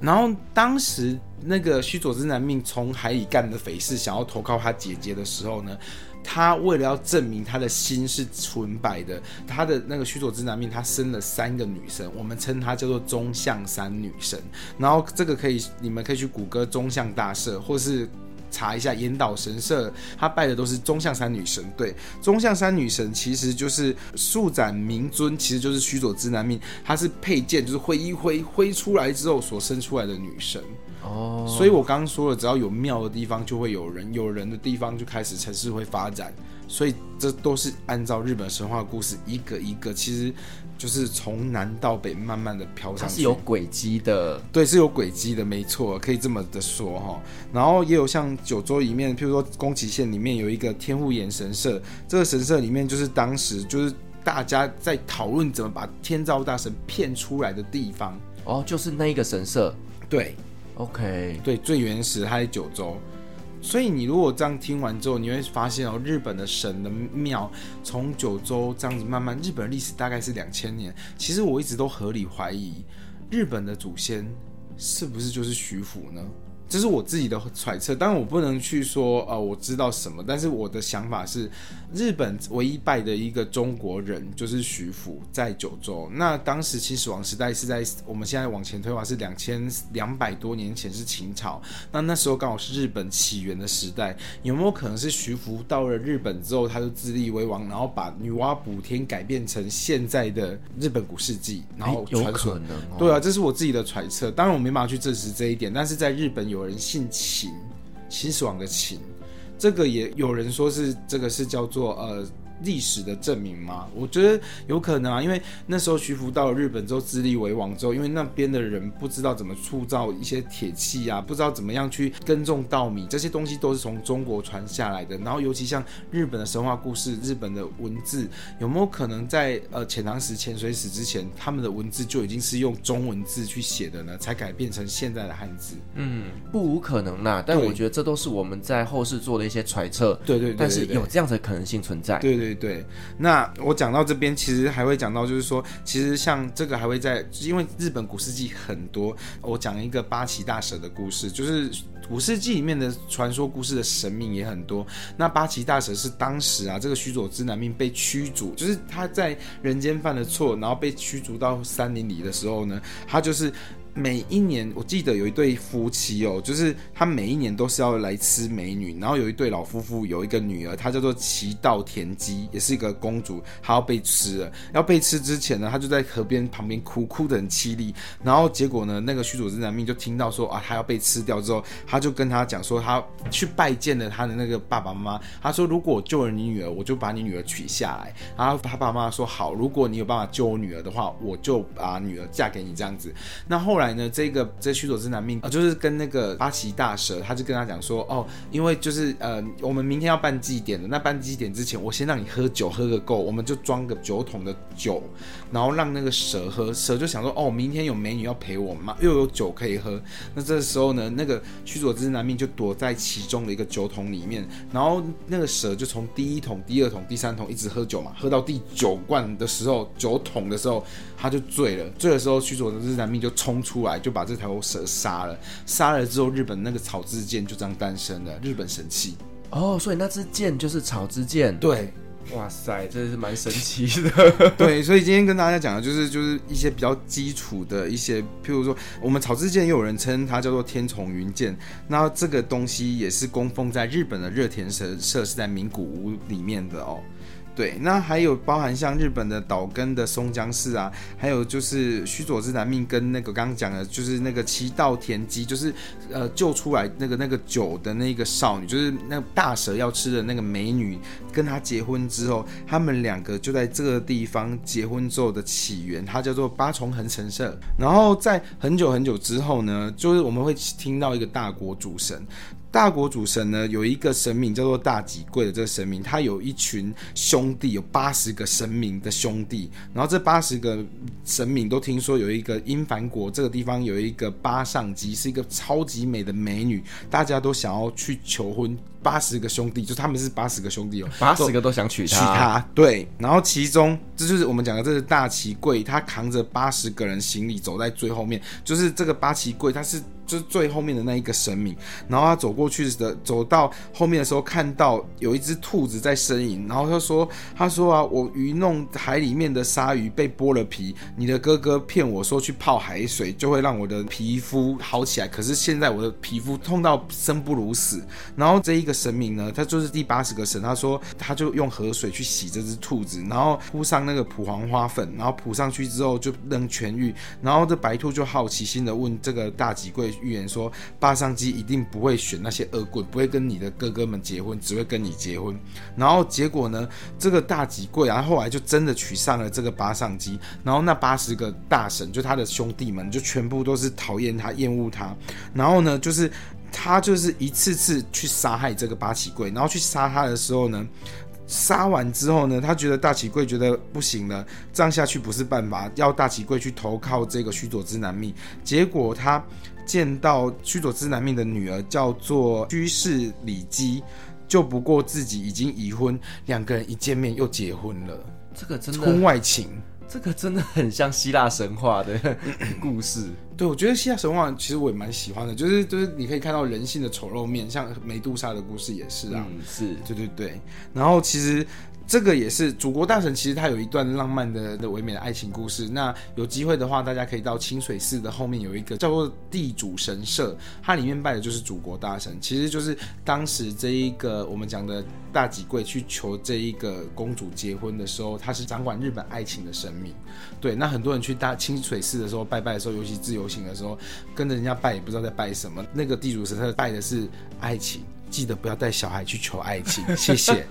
然后当时那个须佐之男命从海里干的匪事想要投靠他姐姐的时候呢，他为了要证明他的心是纯白的，他的那个须佐之男命他生了三个女生，我们称她叫做中相三女神。然后这个可以，你们可以去谷歌中相大社，或是。查一下岩岛神社，他拜的都是中象山女神。对，中象山女神其实就是素斩明尊，其实就是须佐之男命，她是佩剑，就是挥一挥挥出来之后所生出来的女神。哦，所以我刚刚说了，只要有庙的地方就会有人，有人的地方就开始城市会发展，所以这都是按照日本神话故事一个一个，其实。就是从南到北慢慢的飘上去，它是有轨迹的，对，是有轨迹的，没错，可以这么的说哈。然后也有像九州里面，譬如说宫崎县里面有一个天护岩神社，这个神社里面就是当时就是大家在讨论怎么把天照大神骗出来的地方。哦，就是那一个神社，对，OK，对，最原始它在九州。所以你如果这样听完之后，你会发现哦，日本的神的庙从九州这样子慢慢，日本历史大概是两千年。其实我一直都合理怀疑，日本的祖先是不是就是徐福呢？这是我自己的揣测，当然我不能去说，呃，我知道什么，但是我的想法是，日本唯一拜的一个中国人就是徐福，在九州。那当时秦始皇时代是在我们现在往前推的话是两千两百多年前是秦朝，那那时候刚好是日本起源的时代，有没有可能是徐福到了日本之后，他就自立为王，然后把女娲补天改变成现在的日本古世纪，然后传说？对啊，这是我自己的揣测，当然我没办法去证实这一点，但是在日本有。有人姓秦，秦始皇的秦，这个也有人说是这个是叫做呃。历史的证明吗？我觉得有可能啊，因为那时候徐福到了日本之后自立为王之后，因为那边的人不知道怎么铸造一些铁器啊，不知道怎么样去耕种稻米，这些东西都是从中国传下来的。然后尤其像日本的神话故事、日本的文字，有没有可能在呃遣唐使、遣隋使之前，他们的文字就已经是用中文字去写的呢？才改变成现在的汉字？嗯，不无可能啦。但我觉得这都是我们在后世做的一些揣测。对对，对对对，但是有这样的可能性存在。对，对对。对，那我讲到这边，其实还会讲到，就是说，其实像这个还会在，因为日本古世纪很多，我讲一个八岐大蛇的故事，就是古世纪里面的传说故事的神明也很多。那八岐大蛇是当时啊，这个须佐之男命被驱逐，就是他在人间犯了错，然后被驱逐到山林里的时候呢，他就是。每一年，我记得有一对夫妻哦，就是他每一年都是要来吃美女。然后有一对老夫妇有一个女儿，她叫做岐道田姬，也是一个公主，她要被吃了。要被吃之前呢，她就在河边旁边哭，哭得很凄厉。然后结果呢，那个虚佐之男命就听到说啊，她要被吃掉之后，他就跟他讲说，他去拜见了他的那个爸爸妈妈。他说，如果我救了你女儿，我就把你女儿娶下来。然后他爸爸妈妈说好，如果你有办法救我女儿的话，我就把女儿嫁给你这样子。那后来来呢？这个这须佐之男命啊，就是跟那个八岐大蛇，他就跟他讲说，哦，因为就是呃，我们明天要办祭典的，那办祭典之前，我先让你喝酒，喝个够，我们就装个酒桶的酒，然后让那个蛇喝，蛇就想说，哦，明天有美女要陪我嘛，又有酒可以喝。那这时候呢，那个须佐之男命就躲在其中的一个酒桶里面，然后那个蛇就从第一桶、第二桶、第三桶一直喝酒嘛，喝到第九罐的时候，酒桶的时候，他就醉了。醉的时候，须佐之男命就冲出来，就。把这条蛇杀了，杀了之后，日本那个草之剑就这样诞生了，日本神器。哦，所以那支剑就是草之剑。对，哇塞，真的是蛮神奇的。对，所以今天跟大家讲的就是就是一些比较基础的一些，譬如说我们草之剑，又有人称它叫做天丛云剑。那这个东西也是供奉在日本的热田神社，是在名古屋里面的哦。对，那还有包含像日本的岛根的松江市啊，还有就是须佐之男命跟那个刚刚讲的，就是那个七稻田姬，就是呃救出来那个那个酒的那个少女，就是那大蛇要吃的那个美女，跟他结婚之后，他们两个就在这个地方结婚之后的起源，它叫做八重横神社。然后在很久很久之后呢，就是我们会听到一个大国主神。大国主神呢，有一个神明叫做大吉贵的这个神明，他有一群兄弟，有八十个神明的兄弟。然后这八十个神明都听说有一个英凡国这个地方有一个八上姬，是一个超级美的美女，大家都想要去求婚。八十个兄弟，就他们是八十个兄弟哦，八十个都想娶她。娶她。对，然后其中这就是我们讲的，这是大吉贵，他扛着八十个人行李走在最后面，就是这个八吉贵，他是。就是最后面的那一个神明，然后他走过去的，走到后面的时候，看到有一只兔子在呻吟，然后他说：“他说啊，我愚弄海里面的鲨鱼被剥了皮，你的哥哥骗我说去泡海水就会让我的皮肤好起来，可是现在我的皮肤痛到生不如死。”然后这一个神明呢，他就是第八十个神，他说他就用河水去洗这只兔子，然后铺上那个蒲黄花粉，然后铺上去之后就能痊愈。然后这白兔就好奇心的问这个大吉贵。预言说，八上姬一定不会选那些恶棍，不会跟你的哥哥们结婚，只会跟你结婚。然后结果呢，这个大吉贵啊，后来就真的娶上了这个八上姬。然后那八十个大神，就他的兄弟们，就全部都是讨厌他、厌恶他。然后呢，就是他就是一次次去杀害这个八岐贵。然后去杀他的时候呢，杀完之后呢，他觉得大岐贵觉得不行了，这样下去不是办法，要大岐贵去投靠这个须佐之男命。结果他。见到须佐之男命的女儿叫做居士里姬，就不过自己已经已婚，两个人一见面又结婚了。这个真的婚外情，这个真的很像希腊神话的 故事。对，我觉得希腊神话其实我也蛮喜欢的，就是就是你可以看到人性的丑陋面，像梅杜莎的故事也是啊，嗯、是对对对。然后其实。这个也是祖国大神，其实他有一段浪漫的、的唯美的爱情故事。那有机会的话，大家可以到清水寺的后面有一个叫做地主神社，它里面拜的就是祖国大神，其实就是当时这一个我们讲的大吉贵去求这一个公主结婚的时候，他是掌管日本爱情的神明。对，那很多人去大清水寺的时候拜拜的时候，尤其自由行的时候，跟着人家拜也不知道在拜什么。那个地主神社拜的是爱情，记得不要带小孩去求爱情，谢谢。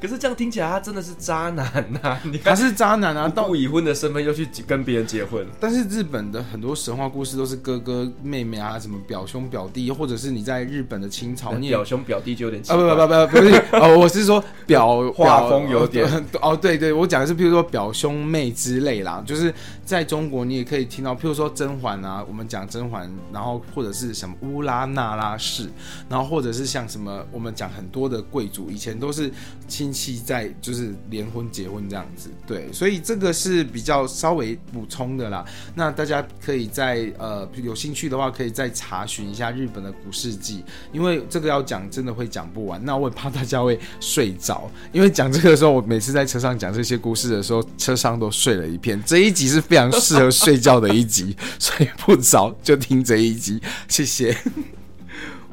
可是这样听起来，他真的是渣男呐、啊！你他是渣男啊，到已婚的身份又去跟别人结婚。但是日本的很多神话故事都是哥哥妹妹啊，什么表兄表弟，或者是你在日本的清朝，你表兄表弟就有点奇怪。啊不不不不不是 哦，我是说表画风有点哦，对对，我讲的是譬如说表兄妹之类啦，就是在中国你也可以听到，譬如说甄嬛啊，我们讲甄嬛，然后或者是什么乌拉那拉氏，然后或者是像什么我们讲很多的贵族，以前都是。亲戚在就是联婚结婚这样子，对，所以这个是比较稍微补充的啦。那大家可以在呃有兴趣的话，可以再查询一下日本的古事记，因为这个要讲真的会讲不完。那我也怕大家会睡着，因为讲这个的时候，我每次在车上讲这些故事的时候，车上都睡了一片。这一集是非非常适合睡觉的一集，睡不着就听这一集，谢谢。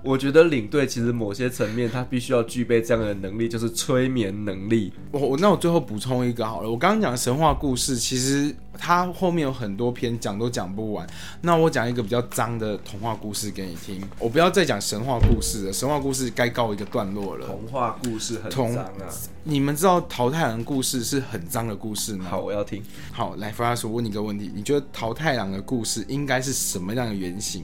我觉得领队其实某些层面，他必须要具备这样的能力，就是催眠能力。我我那我最后补充一个好了，我刚刚讲的神话故事，其实它后面有很多篇讲都讲不完。那我讲一个比较脏的童话故事给你听。我不要再讲神话故事了，神话故事该告一个段落了。童话故事很脏啊！你们知道桃太郎故事是很脏的故事吗？好，我要听。好，来，弗拉叔问你一个问题：你觉得淘汰郎的故事应该是什么样的原型？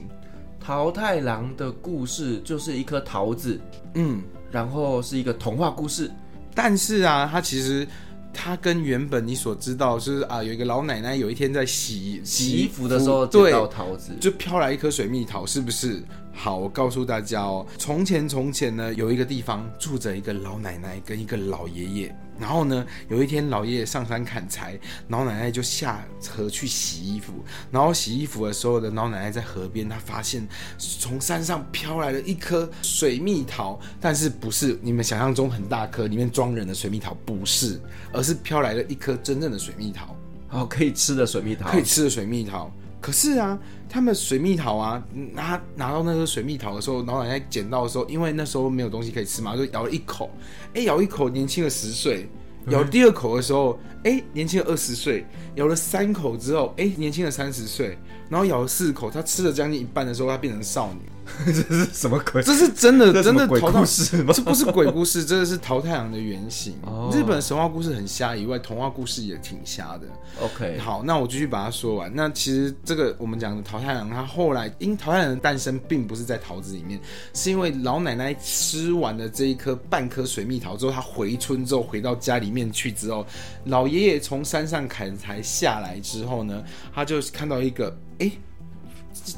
桃太郎的故事就是一颗桃子，嗯，然后是一个童话故事，但是啊，它其实它跟原本你所知道，就是啊，有一个老奶奶有一天在洗洗衣服的时候捡到桃子，就飘来一颗水蜜桃，是不是？好，我告诉大家哦，从前从前呢，有一个地方住着一个老奶奶跟一个老爷爷。然后呢，有一天老爷爷上山砍柴，老奶奶就下河去洗衣服。然后洗衣服的时候的老奶奶在河边，她发现从山上飘来了一颗水蜜桃，但是不是你们想象中很大颗，里面装人的水蜜桃，不是，而是飘来了一颗真正的水蜜桃，哦，可以吃的水蜜桃，可以吃的水蜜桃。可是啊，他们水蜜桃啊，拿拿到那个水蜜桃的时候，老奶奶捡到的时候，因为那时候没有东西可以吃嘛，就咬了一口，哎，咬一口年轻了十岁，咬第二口的时候，哎，年轻了二十岁，咬了三口之后，哎，年轻了三十岁，然后咬了四口，她吃了将近一半的时候，她变成少女。这是什么鬼？这是真的，真的鬼故事吗？这不是鬼故事，这个是桃太郎的原型。哦、日本神话故事很瞎以外，童话故事也挺瞎的。OK，好，那我继续把它说完。那其实这个我们讲的桃太郎，他后来因桃太郎的诞生，并不是在桃子里面，是因为老奶奶吃完了这一颗半颗水蜜桃之后，他回村之后回到家里面去之后，老爷爷从山上砍柴下来之后呢，他就看到一个，哎，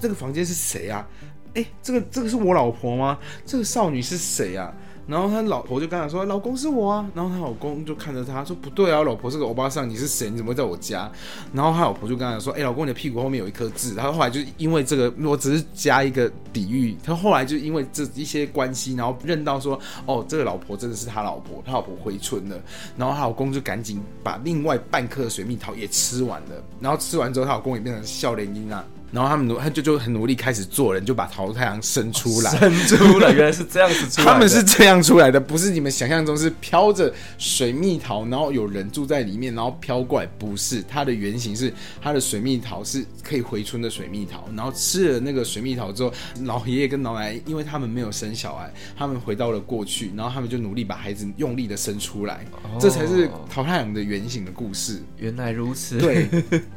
这个房间是谁啊？哎，这个这个是我老婆吗？这个少女是谁啊？然后他老婆就跟他说：“老公是我啊。”然后他老公就看着他说：“不对啊，老婆是个欧巴桑，你是谁？你怎么会在我家？”然后他老婆就跟他说：“哎，老公，你的屁股后面有一颗痣。”他后来就因为这个，我只是加一个比喻。他后来就因为这一些关系，然后认到说：“哦，这个老婆真的是他老婆，他老婆回村了。”然后他老公就赶紧把另外半颗水蜜桃也吃完了。然后吃完之后，他老公也变成笑脸音啊。然后他们努，他就就很努力开始做人，就把桃太郎生出来，生出来，原来是这样子出来的。他们是这样出来的，不是你们想象中是飘着水蜜桃，然后有人住在里面，然后飘过来，不是。它的原型是它的水蜜桃是可以回春的水蜜桃，然后吃了那个水蜜桃之后，老爷爷跟老奶奶，因为他们没有生小孩，他们回到了过去，然后他们就努力把孩子用力的生出来，哦、这才是桃太郎的原型的故事。原来如此，对。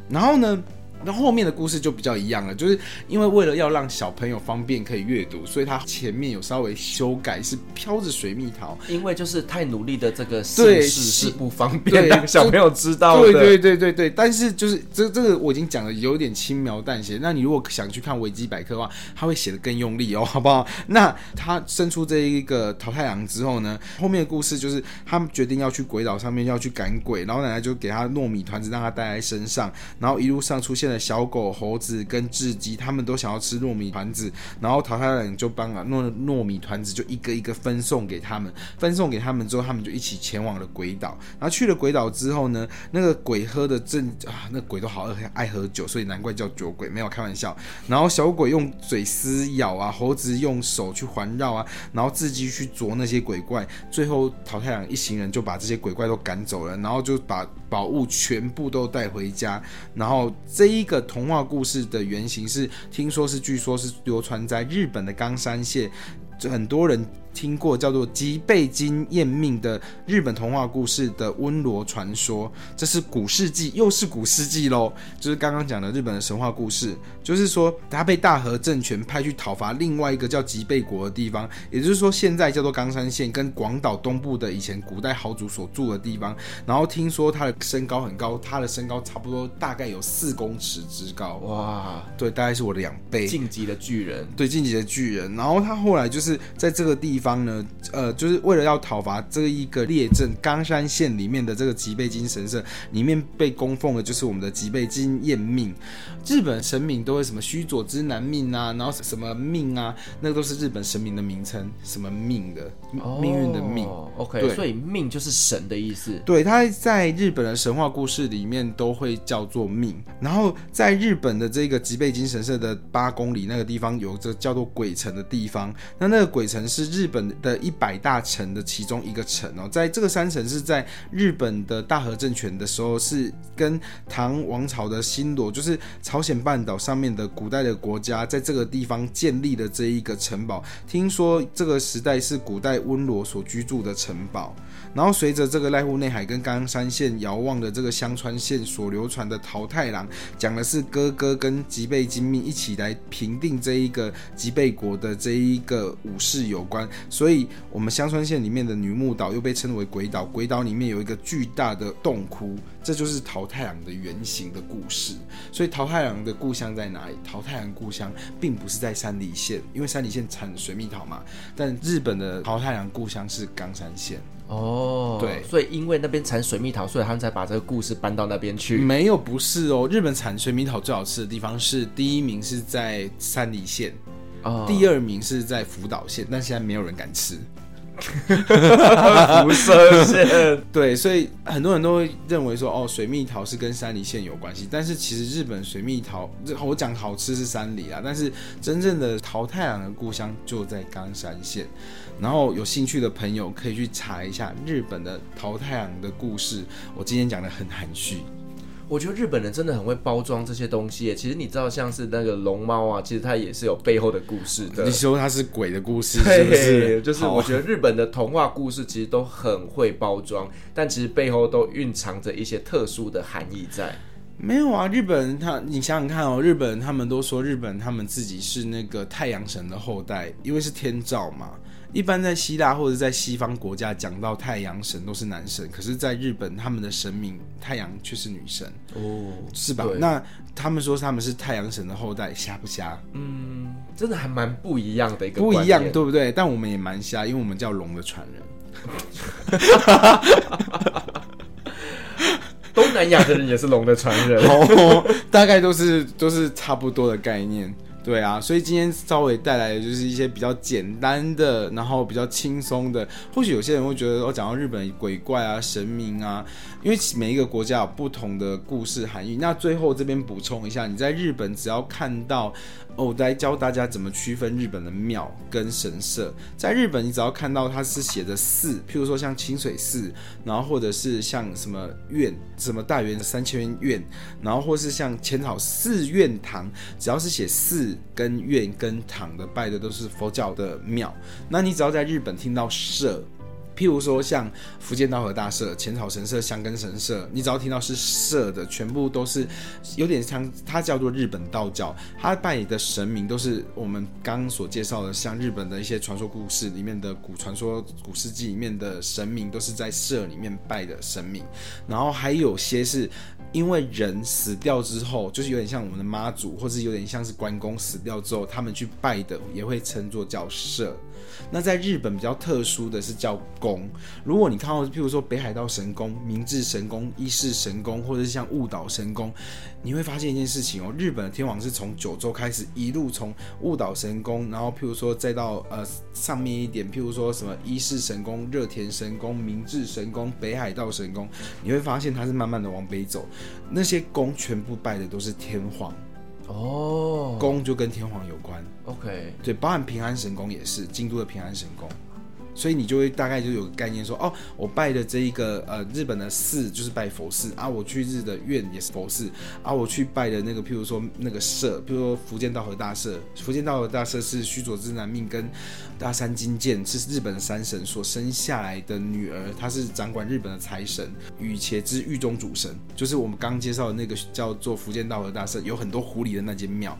然后呢？那后面的故事就比较一样了，就是因为为了要让小朋友方便可以阅读，所以他前面有稍微修改，是飘着水蜜桃。因为就是太努力的这个姓氏是不方便让小朋友知道的。对对对对对，但是就是这这个我已经讲的有点轻描淡写。那你如果想去看维基百科的话，他会写的更用力哦，好不好？那他生出这一个桃太郎之后呢，后面的故事就是他们决定要去鬼岛上面要去赶鬼，然后奶奶就给他糯米团子让他带在身上，然后一路上出现了。小狗、猴子跟雉鸡，他们都想要吃糯米团子，然后淘太郎就帮啊糯糯米团子就一个一个分送给他们，分送给他们之后，他们就一起前往了鬼岛。然后去了鬼岛之后呢，那个鬼喝的正 啊，那鬼都好爱喝酒，所以难怪叫酒鬼，没有开玩笑。然后小鬼用嘴撕咬啊，猴子用手去环绕啊，然后雉鸡去啄那些鬼怪，最后淘太郎一行人就把这些鬼怪都赶走了，然后就把宝物全部都带回家，然后这一。个童话故事的原型是，听说是，据说是流传在日本的冈山县，很多人。听过叫做吉备金验命的日本童话故事的温罗传说，这是古世纪，又是古世纪喽。就是刚刚讲的日本的神话故事，就是说他被大和政权派去讨伐另外一个叫吉备国的地方，也就是说现在叫做冈山县跟广岛东部的以前古代豪族所住的地方。然后听说他的身高很高，他的身高差不多大概有四公尺之高，哇，对，大概是我的两倍。晋级的巨人，对，晋级的巨人。然后他后来就是在这个地方。方呢？呃，就是为了要讨伐这一个列镇冈山县里面的这个吉备津神社，里面被供奉的就是我们的吉备津验命。日本神明都会什么须佐之男命啊，然后什么命啊，那个都是日本神明的名称，什么命的，命运的命。OK，所以命就是神的意思。对，他在日本的神话故事里面都会叫做命。然后在日本的这个吉备津神社的八公里那个地方，有着叫做鬼城的地方。那那个鬼城是日本的一百大城的其中一个城哦，在这个山城是在日本的大和政权的时候，是跟唐王朝的新罗，就是朝鲜半岛上面的古代的国家，在这个地方建立的这一个城堡。听说这个时代是古代温罗所居住的城堡。然后随着这个濑户内海跟冈山县遥望的这个香川县所流传的桃太郎，讲的是哥哥跟吉备津命一起来平定这一个吉备国的这一个武士有关。所以我们香川县里面的女木岛又被称为鬼岛，鬼岛里面有一个巨大的洞窟，这就是桃太郎的原型的故事。所以桃太郎的故乡在哪里？桃太郎故乡并不是在山梨县，因为山梨县产水蜜桃嘛，但日本的桃太郎故乡是冈山县。哦，对，所以因为那边产水蜜桃，所以他们才把这个故事搬到那边去。没有，不是哦，日本产水蜜桃最好吃的地方是第一名是在山梨县，哦，第二名是在福岛县，但现在没有人敢吃。辐射线，对，所以很多人都会认为说，哦，水蜜桃是跟山梨县有关系，但是其实日本水蜜桃，我讲好吃是山梨啊，但是真正的桃太郎的故乡就在冈山县。然后有兴趣的朋友可以去查一下日本的桃太郎的故事。我今天讲的很含蓄。我觉得日本人真的很会包装这些东西。其实你知道，像是那个龙猫啊，其实它也是有背后的故事的。你说它是鬼的故事，是不是？就是我觉得日本的童话故事其实都很会包装，但其实背后都蕴藏着一些特殊的含义在。没有啊，日本人他，你想想看哦，日本人他们都说日本他们自己是那个太阳神的后代，因为是天照嘛。一般在希腊或者在西方国家讲到太阳神都是男神，可是，在日本他们的神明太阳却是女神哦，是吧？那他们说他们是太阳神的后代，瞎不瞎？嗯，真的还蛮不一样的一个不一样，对不对？但我们也蛮瞎，因为我们叫龙的传人。东南亚的人也是龙的传人，哦，大概都是都是差不多的概念。对啊，所以今天稍微带来的就是一些比较简单的，然后比较轻松的。或许有些人会觉得，我讲到日本鬼怪啊、神明啊，因为每一个国家有不同的故事含义。那最后这边补充一下，你在日本只要看到。我来教大家怎么区分日本的庙跟神社。在日本，你只要看到它是写的寺，譬如说像清水寺，然后或者是像什么院，什么大圆三千院，然后或是像浅草寺院堂，只要是写寺跟院跟堂的，拜的都是佛教的庙。那你只要在日本听到社。譬如说，像福建道和大社、浅草神社、箱根神社，你只要听到是社的，全部都是有点像，它叫做日本道教，它拜的神明都是我们刚刚所介绍的，像日本的一些传说故事里面的古传说、古事记里面的神明，都是在社里面拜的神明。然后还有些是因为人死掉之后，就是有点像我们的妈祖，或是有点像是关公死掉之后，他们去拜的，也会称作叫社。那在日本比较特殊的是叫宫。如果你看到，譬如说北海道神宫、明治神宫、伊势神宫，或者是像雾岛神宫，你会发现一件事情哦，日本的天皇是从九州开始，一路从雾岛神宫，然后譬如说再到呃上面一点，譬如说什么伊势神宫、热田神宫、明治神宫、北海道神宫，你会发现它是慢慢的往北走，那些宫全部拜的都是天皇。哦，宫就跟天皇有关。OK，对，包含平安神宫也是京都的平安神宫。所以你就会大概就有个概念说，哦，我拜的这一个呃日本的寺就是拜佛寺啊，我去日的院也是佛寺啊，我去拜的那个譬如说那个社，譬如说福建道和大社，福建道和大社是须佐之男命跟大山金剑是日本的山神所生下来的女儿，她是掌管日本的财神宇茄之狱中主神，就是我们刚介绍的那个叫做福建道和大社，有很多狐狸的那间庙。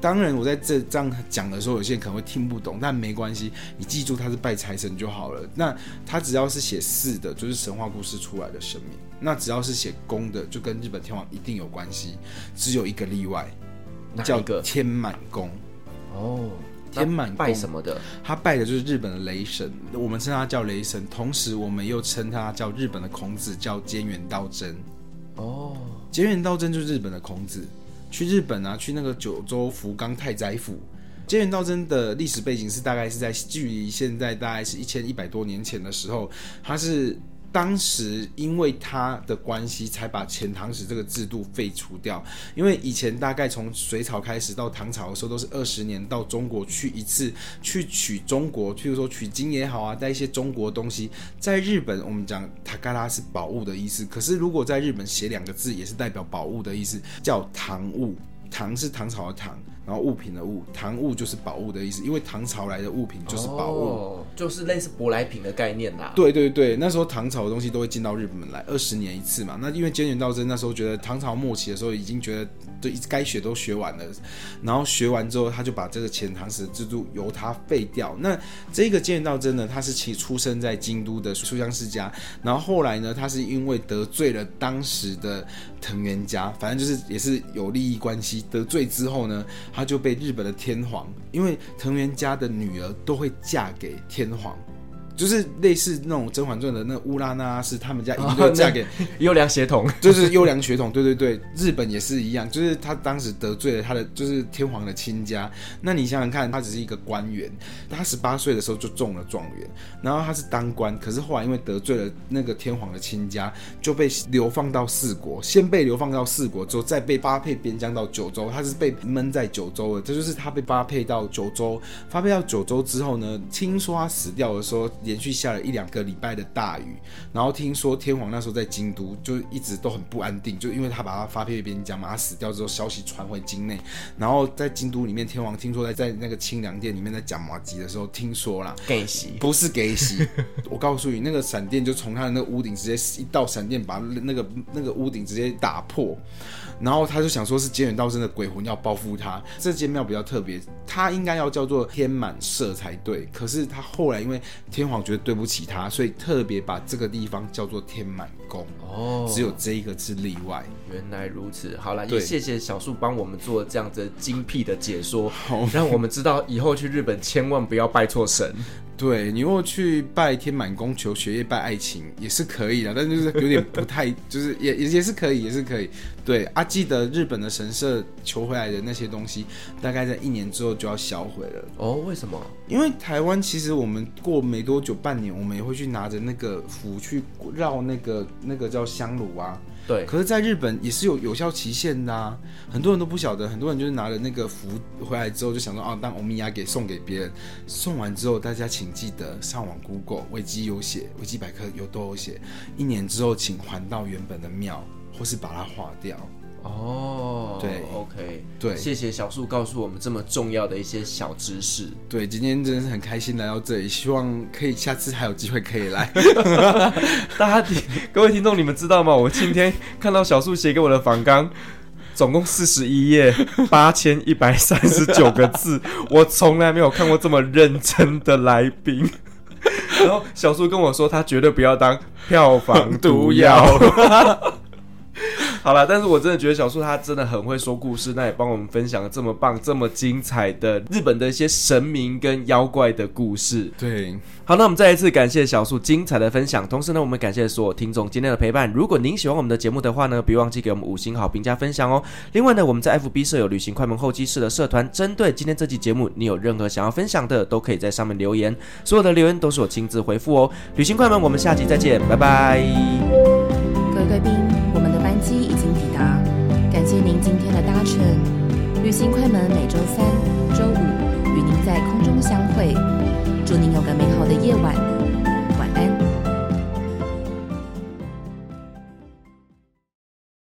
当然我在这这样讲的时候，有些人可能会听不懂，但没关系，你记住他是拜财神。就好了。那他只要是写四的，就是神话故事出来的神明；那只要是写公的，就跟日本天皇一定有关系。只有一个例外，叫个天满宫。哦，天满拜什么的？他拜的就是日本的雷神，我们称他叫雷神。同时，我们又称他叫日本的孔子，叫菅原道真。哦，菅原道真就是日本的孔子。去日本啊，去那个九州福冈太宰府。菅原道真的历史背景是大概是在距离现在大概是一千一百多年前的时候，他是当时因为他的关系才把遣唐使这个制度废除掉。因为以前大概从隋朝开始到唐朝的时候都是二十年到中国去一次，去取中国，譬如说取经也好啊，带一些中国东西。在日本我们讲塔嘎拉是宝物的意思，可是如果在日本写两个字也是代表宝物的意思，叫唐物。唐是唐朝的唐，然后物品的物，唐物就是宝物的意思，因为唐朝来的物品就是宝物，哦，就是类似舶来品的概念啦。对对对，那时候唐朝的东西都会进到日本来，二十年一次嘛。那因为菅原道真那时候觉得唐朝末期的时候已经觉得对该学都学完了，然后学完之后他就把这个遣唐使制度由他废掉。那这个菅原道真呢，他是其出生在京都的书香世家，然后后来呢，他是因为得罪了当时的藤原家，反正就是也是有利益关系，得罪之后呢。他就被日本的天皇，因为藤原家的女儿都会嫁给天皇。就是类似那种《甄嬛传》的那乌拉那，是他们家一定都嫁给优良血统，就是优良血统。对对对，日本也是一样，就是他当时得罪了他的就是天皇的亲家。那你想想看，他只是一个官员，他十八岁的时候就中了状元，然后他是当官，可是后来因为得罪了那个天皇的亲家，就被流放到四国。先被流放到四国之后，再被发配边疆到九州。他是被闷在九州的，这就是他被发配到九州。发配到九州之后呢，听说他死掉的时候。连续下了一两个礼拜的大雨，然后听说天皇那时候在京都就一直都很不安定，就因为他把他发配边疆嘛，他死掉之后消息传回京内，然后在京都里面，天皇听说在在那个清凉殿里面在讲麻吉的时候，听说啦，给洗不是给洗，我告诉你，那个闪电就从他的那个屋顶直接一道闪电把那个那个屋顶直接打破。然后他就想说，是菅原道真的鬼魂要报复他。这间庙比较特别，他应该要叫做天满社才对。可是他后来因为天皇觉得对不起他，所以特别把这个地方叫做天满宫。哦，只有这一个是例外。原来如此。好了，也谢谢小树帮我们做这样子精辟的解说，让我们知道以后去日本千万不要拜错神。对，你如果去拜天满宫求学业、拜爱情也是可以的，但就是有点不太，就是也也也是可以，也是可以。对啊，记得日本的神社求回来的那些东西，大概在一年之后就要销毁了。哦，为什么？因为台湾其实我们过没多久，半年我们也会去拿着那个符去绕那个那个叫香炉啊。对，可是，在日本也是有有效期限的啊，很多人都不晓得，很多人就是拿了那个符回来之后，就想说啊，当欧米亚给送给别人，送完之后，大家请记得上网 Google，维基有写，维基百科有都有写，一年之后请还到原本的庙，或是把它化掉。哦，对，OK，对，谢谢小树告诉我们这么重要的一些小知识。对，今天真的是很开心来到这里，希望可以下次还有机会可以来。大家各位听众，你们知道吗？我今天看到小树写给我的访纲，总共四十一页，八千一百三十九个字，我从来没有看过这么认真的来宾。然后小树跟我说，他绝对不要当票房毒药。好了，但是我真的觉得小树他真的很会说故事，那也帮我们分享了这么棒、这么精彩的日本的一些神明跟妖怪的故事。对，好，那我们再一次感谢小树精彩的分享，同时呢，我们感谢所有听众今天的陪伴。如果您喜欢我们的节目的话呢，别忘记给我们五星好评加分享哦。另外呢，我们在 FB 设有旅行快门候机室的社团，针对今天这期节目，你有任何想要分享的，都可以在上面留言，所有的留言都是我亲自回复哦。旅行快门，我们下期再见，拜拜。今天的搭乘旅行快门每周三周五与您在空中相会。祝您有个美好的夜晚。